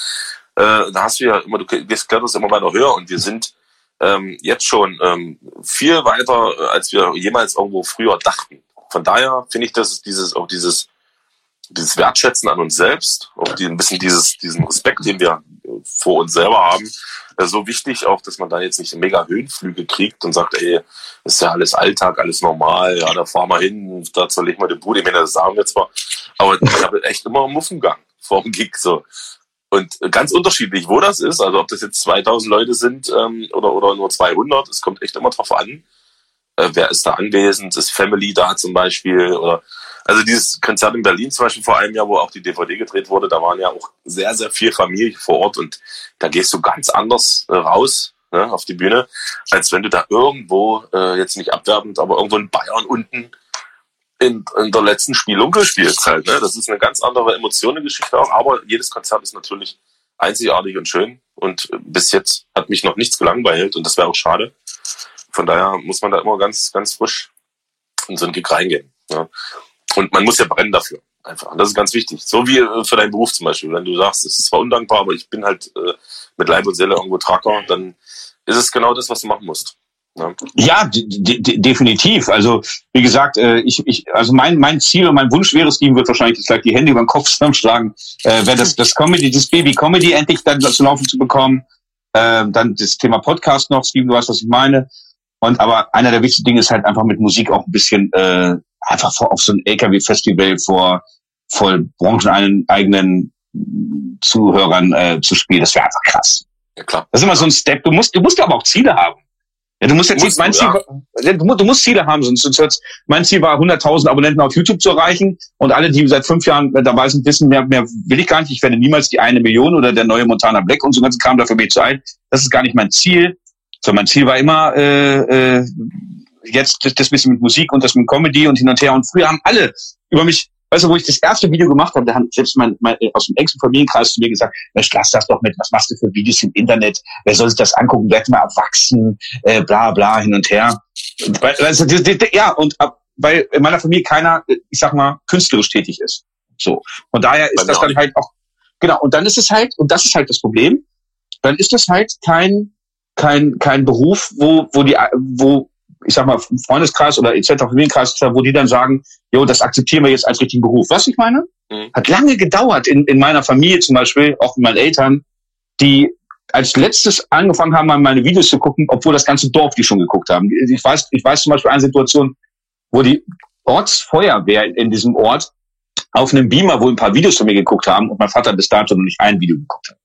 Äh, da hast du ja immer, du gehst kletterst immer weiter höher und wir sind ähm, jetzt schon ähm, viel weiter, äh, als wir jemals irgendwo früher dachten. Von daher finde ich, dass es dieses, auch dieses, dieses Wertschätzen an uns selbst, auch ein bisschen dieses, diesen Respekt, den wir äh, vor uns selber haben, äh, so wichtig auch, dass man da jetzt nicht mega Höhenflüge kriegt und sagt, ey, ist ja alles Alltag, alles normal, ja, da fahren wir hin, da zerlegen wir die Bude. Ich meine, das sagen wir zwar, aber ich habe echt immer einen Muffengang vor dem Gig, so. Und ganz unterschiedlich, wo das ist, also ob das jetzt 2000 Leute sind ähm, oder, oder nur 200, es kommt echt immer drauf an, äh, wer ist da anwesend, ist Family da zum Beispiel oder also dieses Konzert in Berlin zum Beispiel vor einem Jahr, wo auch die DVD gedreht wurde, da waren ja auch sehr, sehr viel Familie vor Ort und da gehst du ganz anders äh, raus ne, auf die Bühne, als wenn du da irgendwo, äh, jetzt nicht abwerbend, aber irgendwo in Bayern unten in, in der letzten Spielunkel spielst halt. Ne? Das ist eine ganz andere Emotionengeschichte auch, aber jedes Konzert ist natürlich einzigartig und schön und äh, bis jetzt hat mich noch nichts gelangweilt und das wäre auch schade. Von daher muss man da immer ganz, ganz frisch in so einen Gig reingehen. Ja. Und man muss ja brennen dafür. Einfach. Das ist ganz wichtig. So wie äh, für deinen Beruf zum Beispiel. Wenn du sagst, es ist zwar undankbar, aber ich bin halt äh, mit Leib und Seele irgendwo Tracker, dann ist es genau das, was du machen musst. Ja.
Ja, de definitiv. Also wie gesagt, äh, ich, ich, also mein mein Ziel und mein Wunsch wäre, Steven wird wahrscheinlich gleich die Hände über den Kopf zusammenschlagen, äh, wäre das das Comedy, das Baby Comedy endlich dann zu laufen zu bekommen. Äh, dann das Thema Podcast noch, Steven, du weißt, was ich meine. Und aber einer der wichtigsten Dinge ist halt einfach mit Musik auch ein bisschen äh, einfach vor, auf so ein LKW-Festival vor voll brancheneigenen Zuhörern äh, zu spielen. Das wäre einfach krass.
ja, klar.
Das ist immer so ein Step. Du musst, du musst aber auch Ziele haben. Ja, du musst jetzt
Musst
nicht, mein
du,
Ziel,
ja.
du, musst, du musst Ziele haben, sonst, sonst wird's, mein Ziel war 100.000 Abonnenten auf YouTube zu erreichen und alle, die seit fünf Jahren dabei sind, wissen, mehr, mehr will ich gar nicht. Ich werde niemals die eine Million oder der neue Montana Black und so ganzen Kram dafür bin ich zu alt. Das ist gar nicht mein Ziel. So, mein Ziel war immer, äh, äh, jetzt das, das bisschen mit Musik und das mit Comedy und hin und her. Und früher haben alle über mich, weißt du, wo ich das erste Video gemacht habe, da haben selbst mein, mein aus dem engsten Familienkreis zu mir gesagt, Mensch, lass das doch mit, was machst du für Videos im Internet? Wer soll sich das angucken? Werd mal erwachsen, äh, bla bla hin und her. Also, ja, und weil in meiner Familie keiner, äh, ich sag mal, künstlerisch tätig ist. So. Von daher ist das dann halt auch, genau, und dann ist es halt, und das ist halt das Problem, dann ist es halt kein, kein, kein Beruf, wo, wo die, wo, ich sag mal, Freundeskreis oder etc. Familienkreis, wo die dann sagen, jo, das akzeptieren wir jetzt als richtigen Beruf. Was ich meine?
Mhm.
Hat lange gedauert in, in meiner Familie zum Beispiel, auch mit meinen Eltern, die als letztes angefangen haben, mal meine Videos zu gucken, obwohl das ganze Dorf die schon geguckt haben. Ich weiß, ich weiß zum Beispiel eine Situation, wo die Ortsfeuerwehr in, in diesem Ort auf einem Beamer wohl ein paar Videos von mir geguckt haben und mein Vater bis dato noch nicht ein Video geguckt hat.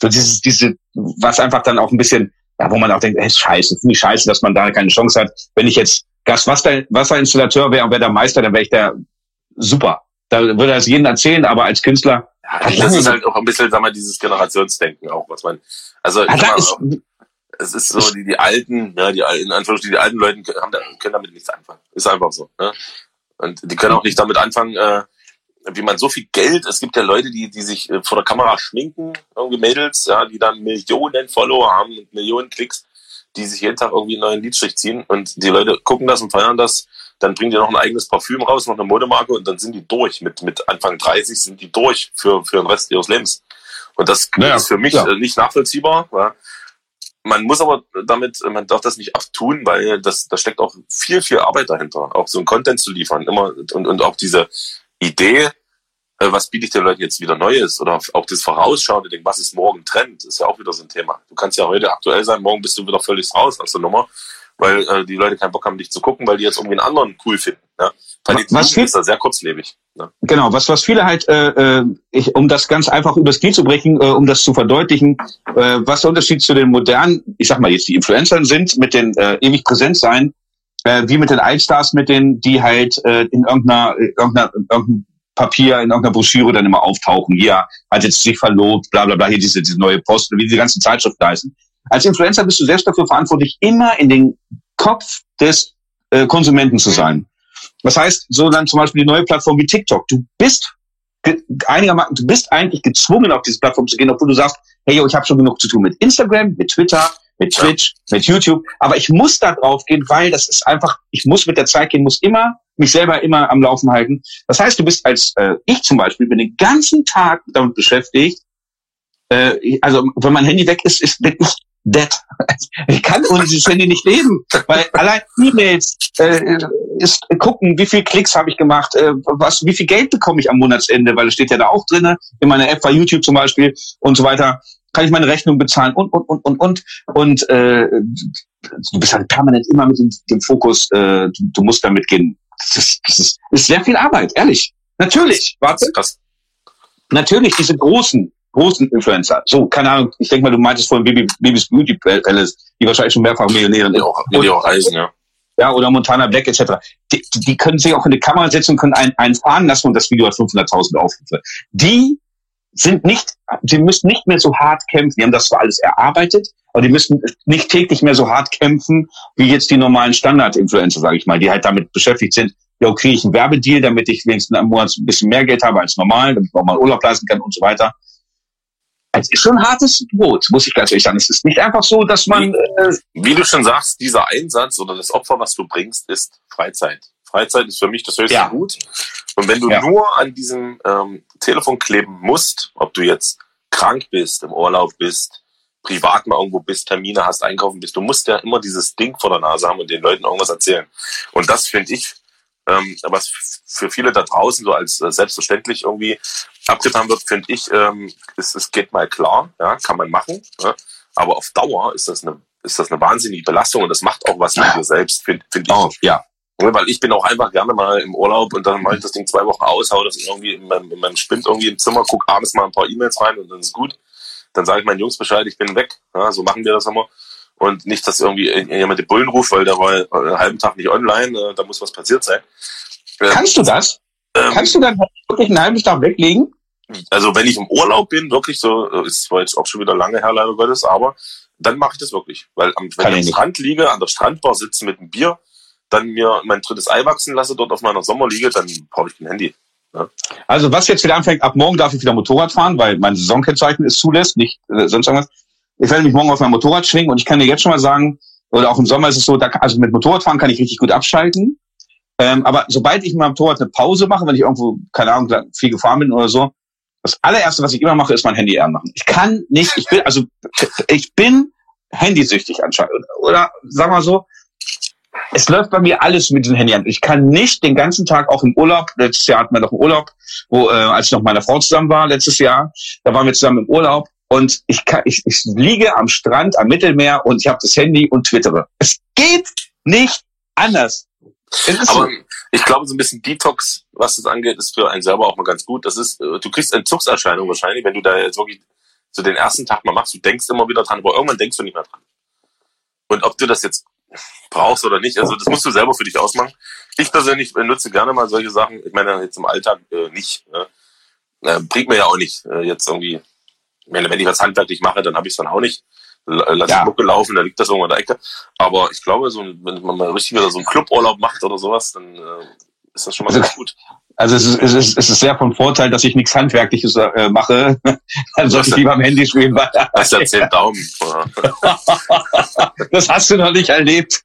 So dieses, diese, was einfach dann auch ein bisschen, ja, wo man auch denkt, ey, ist scheiße, finde ich scheiße, dass man da keine Chance hat. Wenn ich jetzt Gas Wasser, Wasserinstallateur wäre und wäre der Meister, dann wäre ich der super. Da würde er es jedem erzählen, aber als Künstler.
Ja, das ist halt auch ein bisschen, sag mal, dieses Generationsdenken auch, was man, also,
Ja, da ist,
es ist so, die, die alten, ja, die alten, in Anführungsstrichen, die alten Leute haben können damit nichts anfangen. Ist einfach so, ne? Und die können auch nicht damit anfangen, äh, wie man so viel Geld, es gibt ja Leute, die, die sich äh, vor der Kamera schminken, irgendwie Mädels, ja, die dann Millionen Follower haben und Millionen Klicks, die sich jeden Tag irgendwie einen neuen Liedstrich ziehen und die Leute gucken das und feiern das, dann bringen die noch ein eigenes Parfüm raus, noch eine Modemarke und dann sind die durch. Mit, mit Anfang 30 sind die durch für, für den Rest ihres Lebens. Und das
Ja,
ist für mich
ja.
äh, nicht nachvollziehbar. Ja. Man muss aber damit, man darf das nicht abtun, weil das, da steckt auch viel, viel Arbeit dahinter, auch so ein Content zu liefern, immer und, und auch diese Idee, äh, was biete ich den Leuten jetzt wieder Neues oder auch das Vorausschauende, Ding, was ist morgen Trend, ist ja auch wieder so ein Thema. Du kannst ja heute aktuell sein, morgen bist du wieder völlig raus aus der Nummer, weil äh, die Leute keinen Bock haben, dich zu gucken, weil die jetzt irgendwie einen anderen cool finden. Ja? Qualität
Was viel-
ist da sehr kurzlebig. Ne?
Genau, was, was viele halt, äh, äh, ich, um das ganz einfach übers Knie zu brechen, äh, um das zu verdeutlichen, äh, was der Unterschied zu den modernen, ich sag mal jetzt die Influencern sind, mit den äh, ewig präsent sein, äh, wie mit den Altstars, mit denen, die halt äh, in irgendeiner, äh, irgendeiner, irgendeinem Papier, in irgendeiner Broschüre dann immer auftauchen. Hier hat jetzt sich verlobt, bla bla bla, hier diese, diese neue Post, wie diese ganzen Zeitschriften heißen. Als Influencer bist du selbst dafür verantwortlich, immer in den Kopf des äh, Konsumenten zu sein. Das heißt, so dann zum Beispiel die neue Plattform wie TikTok. Du bist ge- einigermaßen, du bist eigentlich gezwungen, auf diese Plattform zu gehen, obwohl du sagst, hey, yo, ich habe schon genug zu tun mit Instagram, mit Twitter, mit
Ja.
Twitch, mit YouTube. Aber ich muss da drauf gehen, weil das ist einfach, ich muss mit der Zeit gehen, muss immer mich selber immer am Laufen halten. Das heißt, du bist als äh, ich zum Beispiel bin den ganzen Tag damit beschäftigt. Äh, also wenn mein Handy weg ist, ist bin ich dead. [LAUGHS] Ich kann ohne dieses Handy nicht leben, weil allein E-Mails äh, ist gucken, wie viel Klicks habe ich gemacht, äh, was, wie viel Geld bekomme ich am Monatsende, weil es steht ja da auch drinne in meiner App bei YouTube zum Beispiel und so weiter. Kann ich meine Rechnung bezahlen und und und und und und äh, du bist halt permanent immer mit dem, dem Fokus, äh, du, du musst damit gehen. Das ist, das ist, ist sehr viel Arbeit, ehrlich. Natürlich, warte,
Das,
natürlich diese großen, großen Influencer. So, keine Ahnung, ich denke mal, du meintest vorhin Baby, Babys Beauty Palace, die wahrscheinlich schon mehrfach Millionärin
die
ist.
auch, die auch reisen, ja.
Ja, oder Montana Black etc. Die, die können sich auch in die Kamera setzen und können einen, einen fahren lassen und das Video hat 500.000 Aufrufe. Die sind nicht, die müssen nicht mehr so hart kämpfen. Die haben das zwar alles erarbeitet, aber die müssen nicht täglich mehr so hart kämpfen, wie jetzt die normalen Standard-Influencer, sage ich mal, die halt damit beschäftigt sind, ja, kriege ich einen Werbedeal, damit ich wenigstens am Monat ein bisschen mehr Geld habe als normal, damit ich auch mal Urlaub leisten kann und so weiter. Es ist schon hartes Brot, muss ich ganz ehrlich sagen. Es ist nicht einfach so, dass man äh,
Wie du schon sagst, dieser Einsatz oder das Opfer, was du bringst, ist Freizeit. Freizeit ist für mich das höchste
Ja.
Gut. Und wenn du
Ja.
nur an diesem ähm, Telefon kleben musst, ob du jetzt krank bist, im Urlaub bist, privat mal irgendwo bist, Termine hast, einkaufen bist, du musst ja immer dieses Ding vor der Nase haben und den Leuten irgendwas erzählen. Und das finde ich, ähm, was für viele da draußen so als äh, selbstverständlich irgendwie abgetan wird, finde ich, ähm, es, es geht mal klar, ja, kann man machen. Ja, aber auf Dauer ist das eine, ist das eine wahnsinnige Belastung und das macht auch was mit dir selbst, finde find ich.
oh, ja.
Weil ich bin auch einfach gerne mal im Urlaub und dann mache ich das Ding zwei Wochen aus, hau das irgendwie in meinem, in meinem Spind irgendwie im Zimmer, guck abends mal ein paar E-Mails rein und dann ist gut. Dann sage ich meinen Jungs Bescheid, ich bin weg. Ja, so machen wir das immer. Und nicht, dass irgendwie jemand die Bullen ruft, weil der war äh, einen halben Tag nicht online, äh, da muss was passiert sein. Ähm,
Kannst du das?
ähm,
Kannst du dann wirklich einen halben Tag weglegen?
also wenn ich im Urlaub bin, wirklich so, äh, ist zwar jetzt auch schon wieder lange her, leider Gottes, aber dann mache ich das wirklich. Weil am, wenn
Kann
ich am. Strand liege, an der Strandbar sitze mit einem Bier, dann mir mein drittes Ei wachsen lasse, dort auf meiner Sommerliege, dann brauche ich kein Handy.
Also was jetzt wieder anfängt, ab morgen darf ich wieder Motorrad fahren, weil mein Saisonkennzeichen es zulässt, nicht äh, sonst irgendwas. Ich werde mich morgen auf mein Motorrad schwingen und ich kann dir jetzt schon mal sagen, oder auch im Sommer ist es so, da, also mit Motorradfahren kann ich richtig gut abschalten. Ähm, aber sobald ich mit meinem Motorrad eine Pause mache, wenn ich irgendwo, keine Ahnung, viel gefahren bin oder so, das allererste, was ich immer mache, ist mein Handy anmachen. Ich kann nicht, ich bin, also ich bin handysüchtig anscheinend. Oder sag mal so, es läuft bei mir alles mit dem Handy an. Ich kann nicht den ganzen Tag auch im Urlaub, letztes Jahr hatten wir noch einen Urlaub, wo, äh, als ich noch mit meiner Frau zusammen war, letztes Jahr, da waren wir zusammen im Urlaub und ich, kann, ich, ich liege am Strand, am Mittelmeer und ich habe das Handy und twittere. Es geht nicht anders.
Aber
so.
ich glaube, so ein bisschen Detox, was das angeht, ist für einen selber auch mal ganz gut. Das ist, äh, du kriegst Entzugserscheinungen wahrscheinlich, wenn du da jetzt wirklich so den ersten Tag mal machst. Du denkst immer wieder dran, aber irgendwann denkst du nicht mehr dran. Und ob du das jetzt brauchst oder nicht. Also das musst du selber für dich ausmachen. Ich persönlich nutze gerne mal solche Sachen. Ich meine jetzt im Alltag äh, nicht. Ne? Äh, bringt mir ja auch nicht äh, jetzt irgendwie. Wenn, wenn ich was handwerklich mache, dann habe ich es dann auch nicht. Lass ja. die Mucke laufen, da liegt das irgendwo in der Ecke. Aber ich glaube, so, wenn man mal richtig wieder so einen Cluburlaub macht oder sowas, dann äh, ist das schon mal also, ganz gut.
Also es ist, es ist, es ist sehr von Vorteil, dass ich nichts Handwerkliches äh, mache. [LAUGHS] Dann soll ich lieber am Handy spielen. [LAUGHS]
Hast ja zehn Daumen.
das hast du noch nicht erlebt.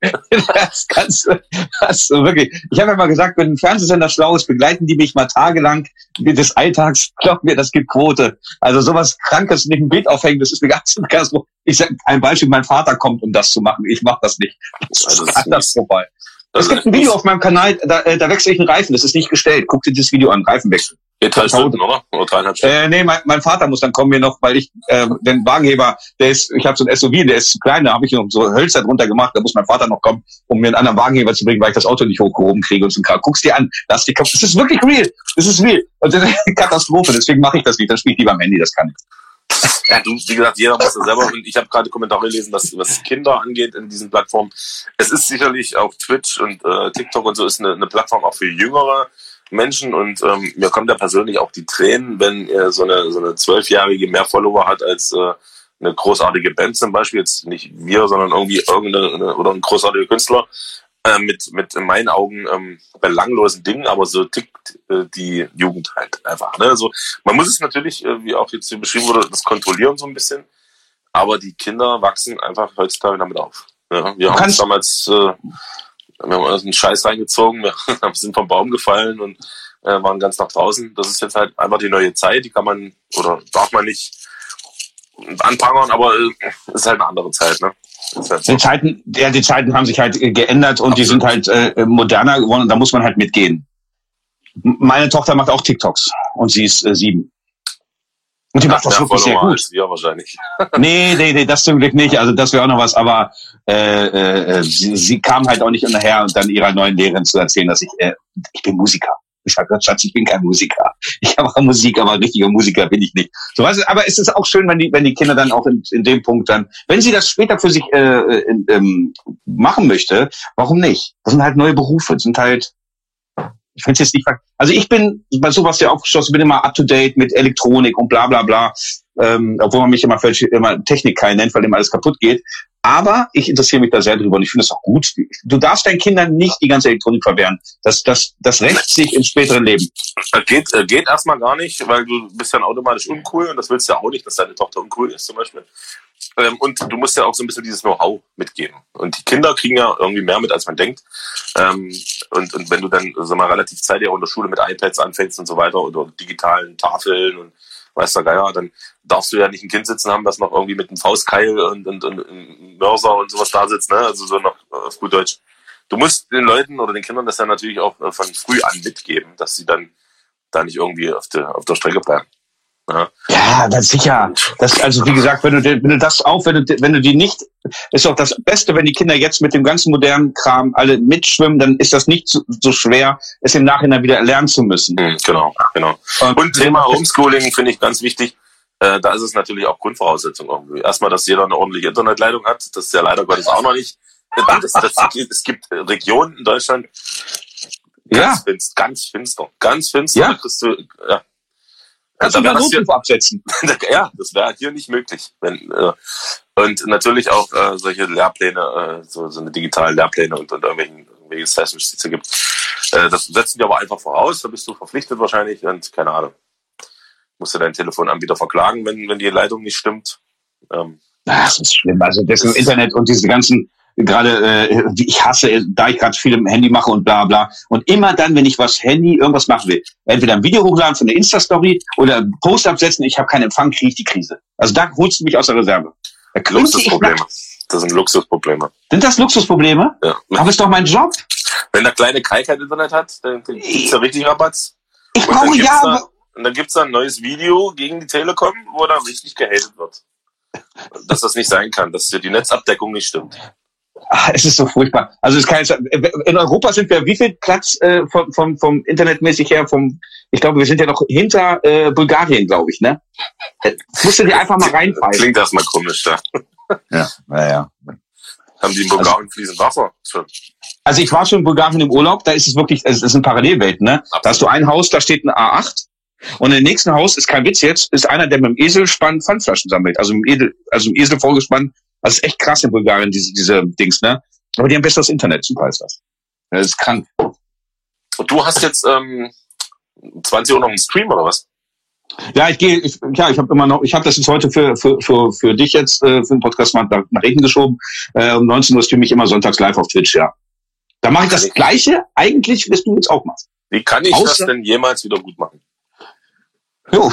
Das kannst du, hast du wirklich. Ich habe ja mal gesagt, wenn ein Fernsehsender schlau ist, begleiten die mich mal tagelang des Alltags. Glaub mir, das gibt Quote. Also sowas Krankes nicht ein Bild aufhängen, das ist eine ganz, ganz ich sag ein Beispiel, mein Vater kommt, um das zu machen. Ich mache das nicht. Das also ist das vorbei. Es gibt ein Video auf meinem Kanal, da, äh, da wechsle ich einen Reifen. Das ist nicht gestellt. Guck dir das Video an, Reifenwechsel.
Geht drei Stunden, oder? Oder dreieinhalb Stunden?
Äh, nee, mein, mein Vater muss dann kommen mir noch, weil ich äh, den Wagenheber, der ist, ich habe so ein SUV, der ist zu klein, da habe ich noch so Hölzer drunter gemacht, da muss mein Vater noch kommen, um mir einen anderen Wagenheber zu bringen, weil ich das Auto nicht hochgehoben kriege und so ein Kram. Guck's dir an, das, das ist wirklich real. Das ist real. Und das ist eine Katastrophe, deswegen mache ich das nicht. Dann spiele ich lieber am Handy, das kann ich. [LAUGHS]
Ja, du, wie gesagt, jeder muss das selber. Und ich habe gerade Kommentare gelesen, dass was Kinder angeht in diesen Plattformen. Es ist sicherlich auch Twitch und äh, TikTok und so ist eine, eine Plattform auch für jüngere Menschen. Und ähm, mir kommt ja persönlich auch die Tränen, wenn äh, so eine so eine zwölfjährige mehr Follower hat als äh, eine großartige Band zum Beispiel. Jetzt nicht wir, sondern irgendwie irgendeine oder ein großartiger Künstler äh, mit, mit in meinen Augen ähm, belanglosen Dingen, aber so tickt äh, die Jugend halt einfach. Ne? Also man muss es natürlich, äh, wie auch jetzt hier beschrieben wurde, das kontrollieren so ein bisschen, aber die Kinder wachsen einfach heutzutage damit auf. Ja? Wir haben uns damals, äh, wir haben uns einen Scheiß reingezogen, [LAUGHS] wir sind vom Baum gefallen und äh, waren ganz nach draußen. Das ist jetzt halt einfach die neue Zeit, die kann man oder darf man nicht anprangern, aber äh, ist halt eine andere Zeit. Ne?
Die Zeiten, ja, die Zeiten haben sich halt geändert und Absolut. die sind halt äh, moderner geworden und da muss man halt mitgehen. Meine Tochter macht auch TikToks und sie ist äh, sieben. Und die macht das wirklich sehr gut.
Ja, wahrscheinlich. [LAUGHS]
nee, nee, nee, das zum Glück nicht. Also das wäre auch noch was, aber äh, äh, sie, sie kam halt auch nicht nachher und dann ihrer neuen Lehrerin zu erzählen, dass ich, äh, ich bin Musiker. Ich habe gesagt, Schatz, ich bin kein Musiker. Ich mache Musik, aber richtiger Musiker bin ich nicht. So was. Aber es ist auch schön, wenn die, wenn die Kinder dann auch in, in dem Punkt dann, wenn sie das später für sich äh, in, ähm, machen möchte, warum nicht? Das sind halt neue Berufe. Das sind halt ich finde jetzt nicht, also ich bin bei sowas ja aufgeschlossen, bin immer up to date mit Elektronik und bla bla bla, ähm, obwohl man mich immer, immer Technik kein nennt, weil immer alles kaputt geht. Aber ich interessiere mich da sehr drüber und ich finde es auch gut. Du darfst deinen Kindern nicht die ganze Elektronik verwehren. Das, das, das rächt sich im späteren Leben.
Geht, äh, geht erstmal gar nicht, weil du bist dann automatisch uncool und das willst du ja auch nicht, dass deine Tochter uncool ist zum Beispiel. Ähm, und du musst ja auch so ein bisschen dieses Know-how mitgeben. Und die Kinder kriegen ja irgendwie mehr mit, als man denkt. Ähm, und, und wenn du dann, sag mal, relativ zeitig in der Schule mit iPads anfängst und so weiter oder digitalen Tafeln und weiß der Geier, dann darfst du ja nicht ein Kind sitzen haben, das noch irgendwie mit einem Faustkeil und, und, und, und Mörser und sowas da sitzt, ne? Also so noch auf gut Deutsch. Du musst den Leuten oder den Kindern das ja natürlich auch äh, von früh an mitgeben, dass sie dann da nicht irgendwie auf der, auf der Strecke bleiben.
Ja, ja das sicher. Das, also wie gesagt, wenn du, wenn du das auch, wenn du, wenn du die nicht, ist doch das Beste, wenn die Kinder jetzt mit dem ganzen modernen Kram alle mitschwimmen, dann ist das nicht so, so schwer, es im Nachhinein wieder lernen zu müssen.
Mhm, genau, genau. Und, Und Thema Homeschooling finde ich ganz wichtig. Äh, da ist es natürlich auch Grundvoraussetzung irgendwie. Erstmal, dass jeder eine ordentliche Internetleitung hat. Das ist ja leider Gottes auch noch nicht. Das, das, es gibt Regionen in Deutschland, ganz, ja. finster, ganz finster, ganz finster.
Ja. Du, ja, Kannst du da Notruf absetzen? [LAUGHS]
ja, das wäre hier nicht möglich. Wenn, äh, und natürlich auch äh, solche Lehrpläne, äh, so, so eine digitalen Lehrpläne und, und irgendwelchen, irgendwelche Sessions, gibt. Äh, das setzen wir aber einfach voraus, da bist du verpflichtet wahrscheinlich und keine Ahnung. Musst du deinen Telefonanbieter verklagen, wenn, wenn die Leitung nicht stimmt.
Ähm, Ach, das ist schlimm. Also das im Internet und diese ganzen gerade, äh, ich hasse, da ich gerade viel im Handy mache und bla bla. Und immer dann, wenn ich was Handy, irgendwas machen will, entweder ein Video hochladen von der Insta-Story oder einen Post absetzen, ich habe keinen Empfang, kriege ich die Krise. Also da holst du mich aus der Reserve.
Da Luxusprobleme. Das sind Luxusprobleme.
Sind das Luxusprobleme? Ja. Aber ist doch mein Job.
Wenn der kleine Kai kein Internet hat, dann gibt's ja richtig Rabatz.
Ich brauche ja. Da,
und dann gibt's da ein neues Video gegen die Telekom, wo da richtig gehatet wird. Dass das nicht sein kann, dass die Netzabdeckung nicht stimmt.
Ach, es ist so furchtbar. Also es kann jetzt, in Europa sind wir wie viel Platz äh, vom, vom, vom Internetmäßig her? Vom, ich glaube, wir sind ja noch hinter äh, Bulgarien, glaube ich, ne? Musst du dir einfach mal reinfallen.
Klingt erstmal komisch, ja.
Ja, naja.
Haben die in Bulgarien fließend Wasser?
Also ich war schon in Bulgarien im Urlaub, da ist es wirklich, es ist eine Parallelwelt, ne? Da hast du ein Haus, da steht ein A8 und im nächsten Haus ist kein Witz jetzt, ist einer, der mit dem Eselspann Pfandflaschen sammelt. Also im Esel, also im Esel vorgespannt. Das ist echt krass in Bulgarien, diese, diese Dings, ne? Aber die haben besseres Internet, super ist das. Das ist krank.
Und du hast jetzt ähm, 20 Uhr noch einen Stream oder was?
Ja, ich gehe, ich, ja, ich habe immer noch, ich habe das jetzt heute für, für, für, für dich jetzt, äh, für den Podcast mal nach, nach hinten geschoben. Äh, um 19 Uhr streame ich immer sonntags live auf Twitch, ja. Da mache ich das Gleiche eigentlich, was du jetzt auch machst.
Wie kann ich das
Außer-
denn jemals wieder gut machen?
Jo,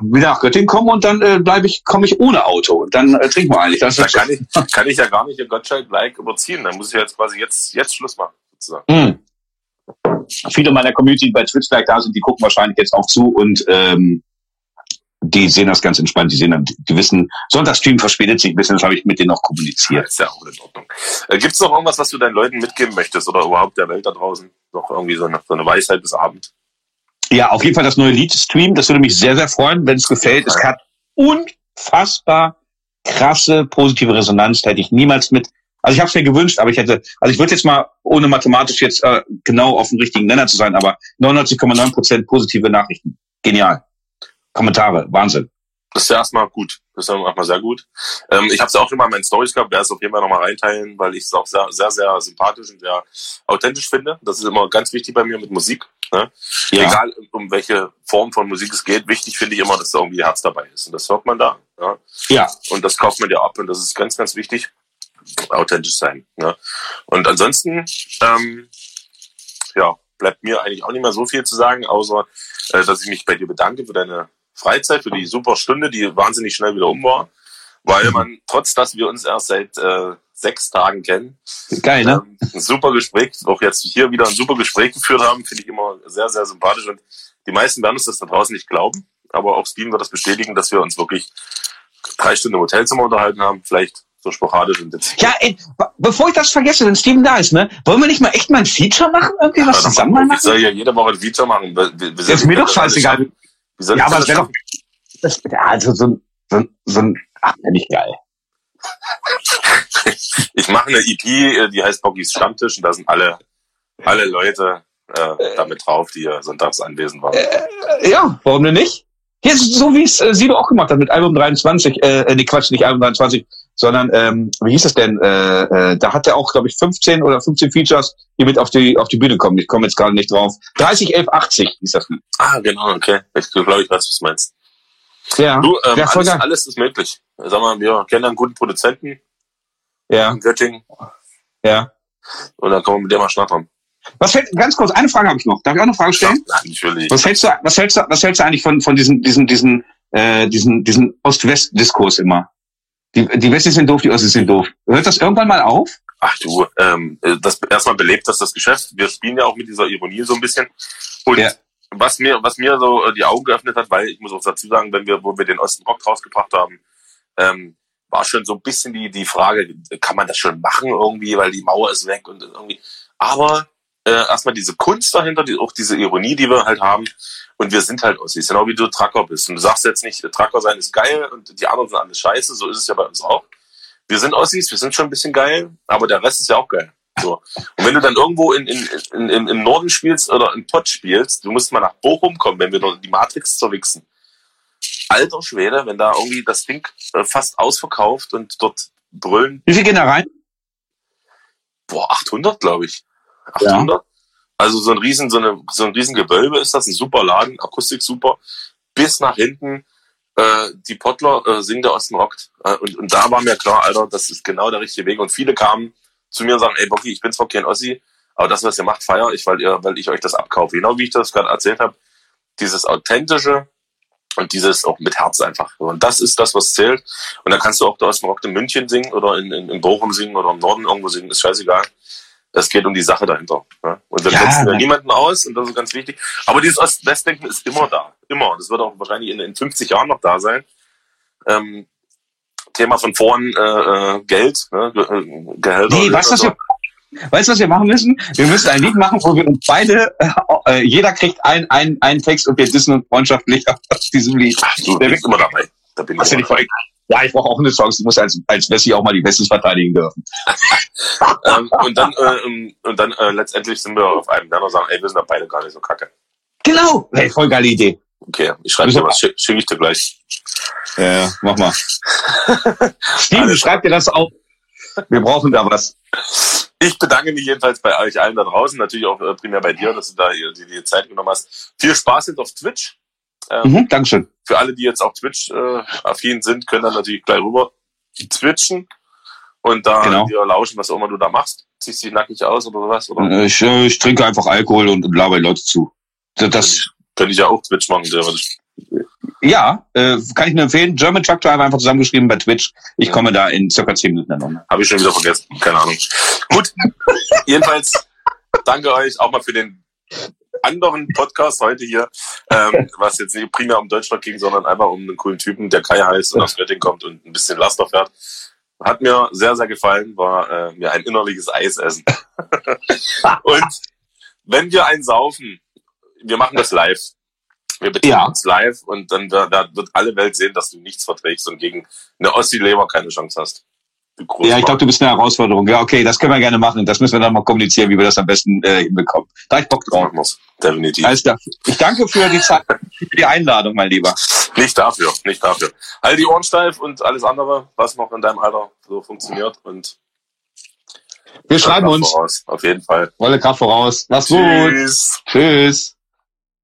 wieder nach Göttingen kommen und dann äh, bleibe ich, komme ich ohne Auto und dann äh, trinken wir eigentlich. Das
Da kann ich, kann ich ja gar nicht ihr Gottschalk-like überziehen. Dann muss ich jetzt quasi jetzt, jetzt Schluss machen, sozusagen.
Hm. Viele meiner Community, bei Twitch gleich da sind, die gucken wahrscheinlich jetzt auch zu und ähm, die sehen das ganz entspannt. Die sehen, dann- die wissen, Sonntagsstream verspätet sich ein bisschen, das habe ich mit denen noch kommuniziert.
Ist ja auch in Ordnung. Äh, Gibt es noch irgendwas, was du deinen Leuten mitgeben möchtest oder überhaupt der Welt da draußen? Noch irgendwie so eine, so eine Weisheit bis Abend?
Ja, auf jeden Fall das neue Lied Stream. Das würde mich sehr, sehr freuen, wenn es gefällt. Es hat unfassbar krasse positive Resonanz. Da hätte ich niemals mit. Also ich habe es mir gewünscht, aber ich hätte. Also ich würde jetzt mal, ohne mathematisch jetzt äh, genau auf dem richtigen Nenner zu sein, aber 99,9 Prozent positive Nachrichten. Genial. Kommentare, Wahnsinn.
Das ist ja erstmal gut. Das ist ja erstmal sehr gut. Ähm, ich habe es ja auch schon mal in meinen Stories gehabt, werde es auf jeden Fall nochmal reinteilen, weil ich es auch sehr, sehr, sehr sympathisch und sehr authentisch finde. Das ist immer ganz wichtig bei mir mit Musik. Ne? Egal um welche Form von Musik es geht, wichtig finde ich immer, dass da irgendwie Herz dabei ist. Und das hört man da. Ja?
Ja.
Und das kauft man dir ab und das ist ganz, ganz wichtig. Authentisch sein. Ne? Und ansonsten, ähm, ja, bleibt mir eigentlich auch nicht mehr so viel zu sagen, außer äh, dass ich mich bei dir bedanke für deine Freizeit, für die super Stunde, die wahnsinnig schnell wieder um war. Weil man, trotz dass wir uns erst seit äh, sechs Tagen kennen,
Geil, ne?
ähm, ein super Gespräch, auch jetzt hier wieder ein super Gespräch geführt haben, finde ich immer sehr, sehr sympathisch. Und die meisten werden uns das da draußen nicht glauben, aber auch Steven wird das bestätigen, dass wir uns wirklich drei Stunden im Hotelzimmer unterhalten haben, vielleicht so sporadisch und jetzt.
Ja, ey, be- bevor ich das vergesse, wenn Steven da ist, ne? Wollen wir nicht mal echt mal ein Feature machen? Irgendwie was
Ja,
zusammen
machen wir- Ich soll ja jede Woche ein Video machen. Wie- wie- wie
Das ist mir doch scheißegal.
Wie soll
Ja, aber
das
es wäre
schaffen?
Das, ja, also so ein, so ein, so ein, ach, ja, nicht geil. [LAUGHS]
Ich mache eine EP, äh, die heißt Boggys Stammtisch und da sind alle, alle Leute äh, damit drauf, die äh, sonntags anwesend waren.
Äh, ja, warum denn nicht? Hier ist so, wie es äh, Sido auch gemacht hat mit Album 23, äh, äh, nee, Quatsch, nicht Album 23, sondern, ähm, wie hieß es denn? Äh, äh, da hat er auch, glaube ich, 15 oder 15 Features, die mit auf die, auf die Bühne kommen. Ich komme jetzt gerade nicht drauf. 30, 11, 80 hieß das.
Ah, genau, okay. Ich glaube, ich weiß, was du meinst.
Ja,
Du, ähm,
Ja,
alles, alles ist möglich. Sag mal, wir kennen einen guten Produzenten
ja,
in Göttingen
ja.
und dann können wir mit dem mal schnattern.
Was fällt, ganz kurz, eine Frage habe ich noch. Darf ich auch eine Frage stellen?
Ja, natürlich.
Was hältst du, was hältst du, was hältst du eigentlich von, von diesen, diesen, diesen, äh, diesen, diesen Ost-West-Diskurs immer? Die, die Westis sind doof, die Ossis sind doof. Hört das irgendwann mal auf?
Ach du, ähm, das erstmal belebt das das Geschäft. Wir spielen ja auch mit dieser Ironie so ein bisschen. Und
Ja.
was mir, was mir so äh, die Augen geöffnet hat, weil ich muss auch dazu sagen, wenn wir, wo wir den Osten Rock rausgebracht haben, ähm, war schon so ein bisschen die, die Frage, kann man das schon machen irgendwie, weil die Mauer ist weg und irgendwie. Aber äh, erstmal diese Kunst dahinter, die, auch diese Ironie, die wir halt haben. Und wir sind halt Ossis, genau wie du Tracker bist. Und du sagst jetzt nicht, Tracker sein ist geil und die anderen sind alles scheiße, so ist es ja bei uns auch. Wir sind Ossis, wir sind schon ein bisschen geil, aber der Rest ist ja auch geil. So. Und wenn du dann irgendwo in, in, in, in, im Norden spielst oder in Pott spielst, du musst mal nach Bochum kommen, wenn wir noch die Matrix zerwichsen. Alter Schwede, wenn da irgendwie das Ding äh, fast ausverkauft und dort brüllen,
Wie viel gehen da rein?
boah, 800, glaube ich. 800. Also so ein riesen, so, eine, so ein riesen Gewölbe ist das, ein super Laden, Akustik super, bis nach hinten. Äh, die Pottler äh, singen der Osten rockt. Äh, und, und da war mir klar, Alter, das ist genau der richtige Weg. Und viele kamen zu mir und sagen, ey Bocky, ich bin zwar kein Ossi, aber das, was ihr macht, feier ich, weil ihr, weil ich euch das abkaufe. Genau wie ich das gerade erzählt habe, dieses authentische und dieses auch mit Herz einfach. Und das ist das, was zählt. Und da kannst du auch da aus dem Rock in München singen oder in, in, in Bochum singen oder im Norden irgendwo singen, ist scheißegal. Es geht um die Sache dahinter. Ja? Und wir
Ja,
ja
ne.
niemanden aus und das ist ganz wichtig. Aber dieses Ost-West-Denken ist immer da. Immer. Das wird auch wahrscheinlich in, in 50 Jahren noch da sein. Ähm, Thema von vorn äh, äh, Geld, ne? Ge äh, Gehälter.
Nee, weißt du, was wir, weißt du, was wir machen müssen? Wir müssen ein Lied machen, wo wir uns beide, äh, jeder kriegt ein, ein, einen Text und wir dissen uns freundschaftlich [LAUGHS] aus diesem Lied.
Ach, du
Der
bist immer dabei. Da bin
Das
ich
voll Ja, ich brauche auch eine Chance. Ich muss als, als Messi auch mal die Wessis verteidigen dürfen. [LAUGHS]
ähm, und dann, äh, und dann äh, letztendlich sind wir auf einem Nenner und sagen, ey, wir sind doch beide gar nicht so kacke.
Genau. Hey, voll geile Idee.
Okay, ich schreibe dir was, schicke schick ich dir gleich.
Ja, mach mal. [LAUGHS] Steven, schreib dir das auf. Wir brauchen da was.
Ich bedanke mich jedenfalls bei euch allen da draußen, natürlich auch äh, primär bei dir, dass du da dir die Zeit genommen hast. Viel Spaß jetzt auf Twitch. Ähm,
Mhm, Dankeschön.
Für alle, die jetzt auf Twitch äh, affin sind, können dann natürlich gleich rüber twitchen und da
Genau.
dir lauschen, was auch immer du da machst. Ziehst dich nackig aus oder was? Oder
Äh, Ich, äh, ich trinke einfach Alkohol und, und laber die Leute zu. Das, das
könnte ich ja auch Twitch machen, theoretisch.
ja, äh, kann ich nur empfehlen. German Truck Driver einfach zusammengeschrieben bei Twitch. Ich komme da in circa 10 Minuten dann. um.
Habe ich schon wieder vergessen. Keine Ahnung. Gut. [LAUGHS] Jedenfalls danke euch auch mal für den anderen Podcast heute hier, ähm, [LAUGHS] was jetzt nicht primär um Deutschland ging, sondern einfach um einen coolen Typen, der Kai heißt und aus Göttingen kommt und ein bisschen Laster fährt. Hat mir sehr, sehr gefallen, war äh, mir ein innerliches Eisessen. [LAUGHS] und wenn wir einen saufen, wir machen das live. Wir betreiben
Ja.
uns live und dann da, da wird alle Welt sehen, dass du nichts verträgst und gegen eine Ossi-Leber keine Chance hast.
Ja, ich glaube, du bist eine Herausforderung. Ja, okay, das können wir gerne machen. Das müssen wir dann mal kommunizieren, wie wir das am besten äh, hinbekommen. Da ich Bock drauf.
wir's. Definitiv.
Alles klar. Ich danke für die Zeit, für die Einladung, mein Lieber.
Nicht dafür, nicht dafür. Halt die Ohren steif und alles andere, was noch in deinem Alter so funktioniert und
Wir schreiben
Kraft
uns.
voraus. Auf jeden Fall.
Volle Kraft voraus. Mach's gut.
Tschüss.
Tschüss.